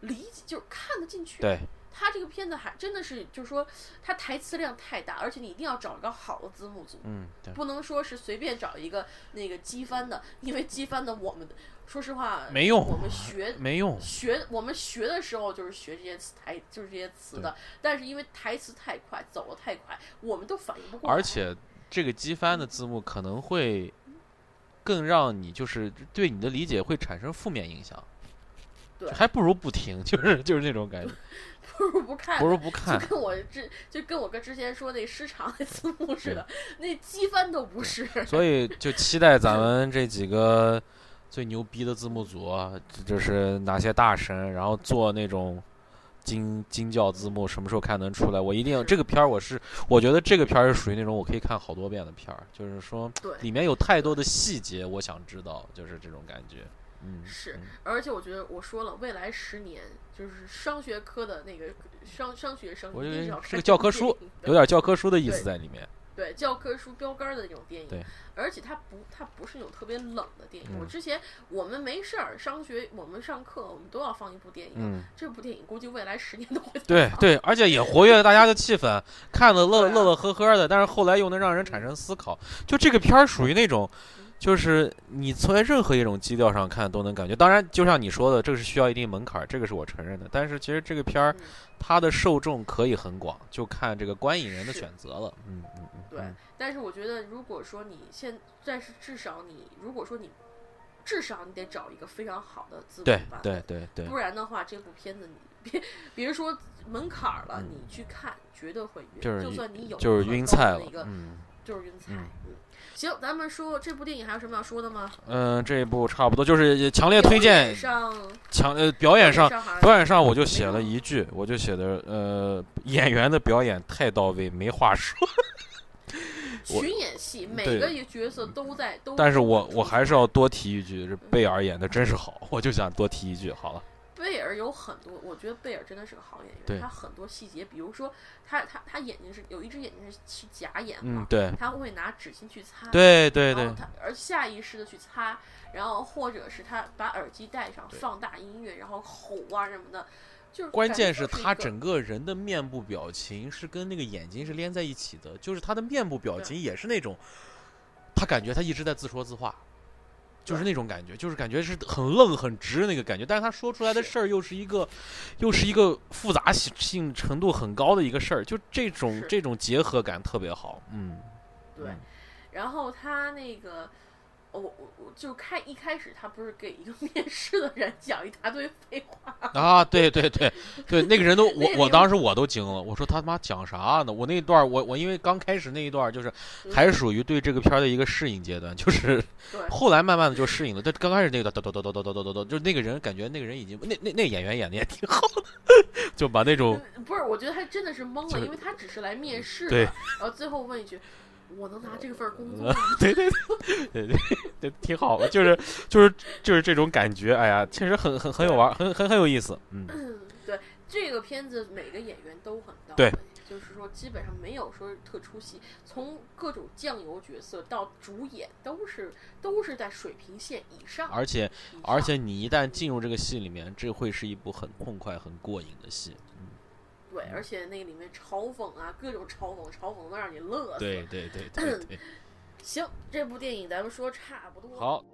理解，就是看得进去。对，他这个片子还真的是，就是说，他台词量太大，而且你一定要找一个好的字幕组，嗯，对，不能说是随便找一个那个机翻的，因为机翻的我们说实话没用我们学没用，学我们学的时候就是学这些词台，就是这些词的，但是因为台词太快，走的太快，我们都反应不过来。而且这个机翻的字幕可能会更让你就是对你的理解会产生负面影响，对还不如不听，就是就是那种感觉，*laughs* 不如不看，不如不看就，跟我之就跟我哥之前说那市场那字幕似的，那机翻都不是。所以就期待咱们这几个最牛逼的字幕组啊，就是哪些大神，然后做那种惊惊叫字幕什么时候看能出来？我一定这个片儿，我是我觉得这个片儿是属于那种我可以看好多遍的片儿，就是说，里面有太多的细节，我想知道，就是这种感觉。嗯，是嗯，而且我觉得我说了，未来十年就是商学科的那个商商学生我以为一定要是个教科书，有点教科书的意思在里面。对教科书标杆的那种电影，而且它不它不是那种特别冷的电影。我嗯之前我们没事儿上学，我们上课我们都要放一部电影，嗯，这部电影估计未来十年都会对对，而且也活跃了大家的气氛，看的乐乐乐呵呵的，但是后来又能让人产生思考。就这个片儿属于那种，就是你从任何一种基调上看都能感觉。当然，就像你说的，这个是需要一定门槛儿，这个是我承认的。但是其实这个片儿嗯它的受众可以很广，就看这个观影人的选择了。嗯嗯嗯，对嗯，但是我觉得，如果说你现，但是至少你，如果说你，至少你得找一个非常好的字幕对版本，对对对不然的话，这部片子你别别说门槛儿了，嗯你去看绝对会晕，就是就算你有就是晕菜了就是云彩。行，咱们说这部电影还有什么要说的吗？嗯，这一部差不多就是强烈推荐，上强呃表演上。表演上我就写了一句，我就写的呃，演员的表演太到位，没话说。我群演戏，每个角色都在都。但是我我还是要多提一句，这贝尔演的真是好，我就想多提一句。好了，贝尔有很多，我觉得贝尔真的是个好演员。他很多细节，比如说他他他眼睛是有一只眼睛是是假眼嗯嘛，，对他会拿纸巾去擦，对对对然后，他而下意识的去擦，然后或者是他把耳机戴上，放大音乐，然后吼啊什么的，就是关键是他整个人的面部表情是跟那个眼睛是连在一起的，就是他的面部表情也是那种，他感觉他一直在自说自话。就是那种感觉，就是感觉是很愣、很直那个感觉，但是他说出来的事儿又是一个，又是一个复杂性性程度很高的一个事儿，就这种这种结合感特别好，嗯，对嗯，然后他那个，我我我就开一开始他不是给一个 *laughs* 面试的人讲一大堆废话，啊，对对对 *laughs* 对，那个人都我我当时我都惊了，我说他妈讲啥呢？我那一段我我因为刚开始那一段就是还是属于对这个片儿的一个适应阶段，就是 *laughs* 后来慢慢的就适应了。但刚开始那个叨叨叨叨叨叨叨叨叨，就那个人感觉那个人已经那那那演员演的也挺好的，就把那种不是，我觉得他真的是懵了，因为他只是来面试的，对然后最后问一句：“我能拿这份工作 *laughs* 对对对对对 *laughs* 对，挺好的，就是就是就是这种感觉，哎呀，确实很很很有玩儿，很很很有意思，嗯，？”对，这个片子每个演员都很到对位，就是说基本上没有说特出戏，从各种酱油角色到主演都是都是在水平线以上，而且而且你一旦进入这个戏里面，这会是一部很痛快、很过瘾的戏，嗯，对，而且那里面嘲讽啊，各种嘲讽，嘲讽能让你乐死。对对对对 *laughs* 对。行，这部电影咱们说差不多。好，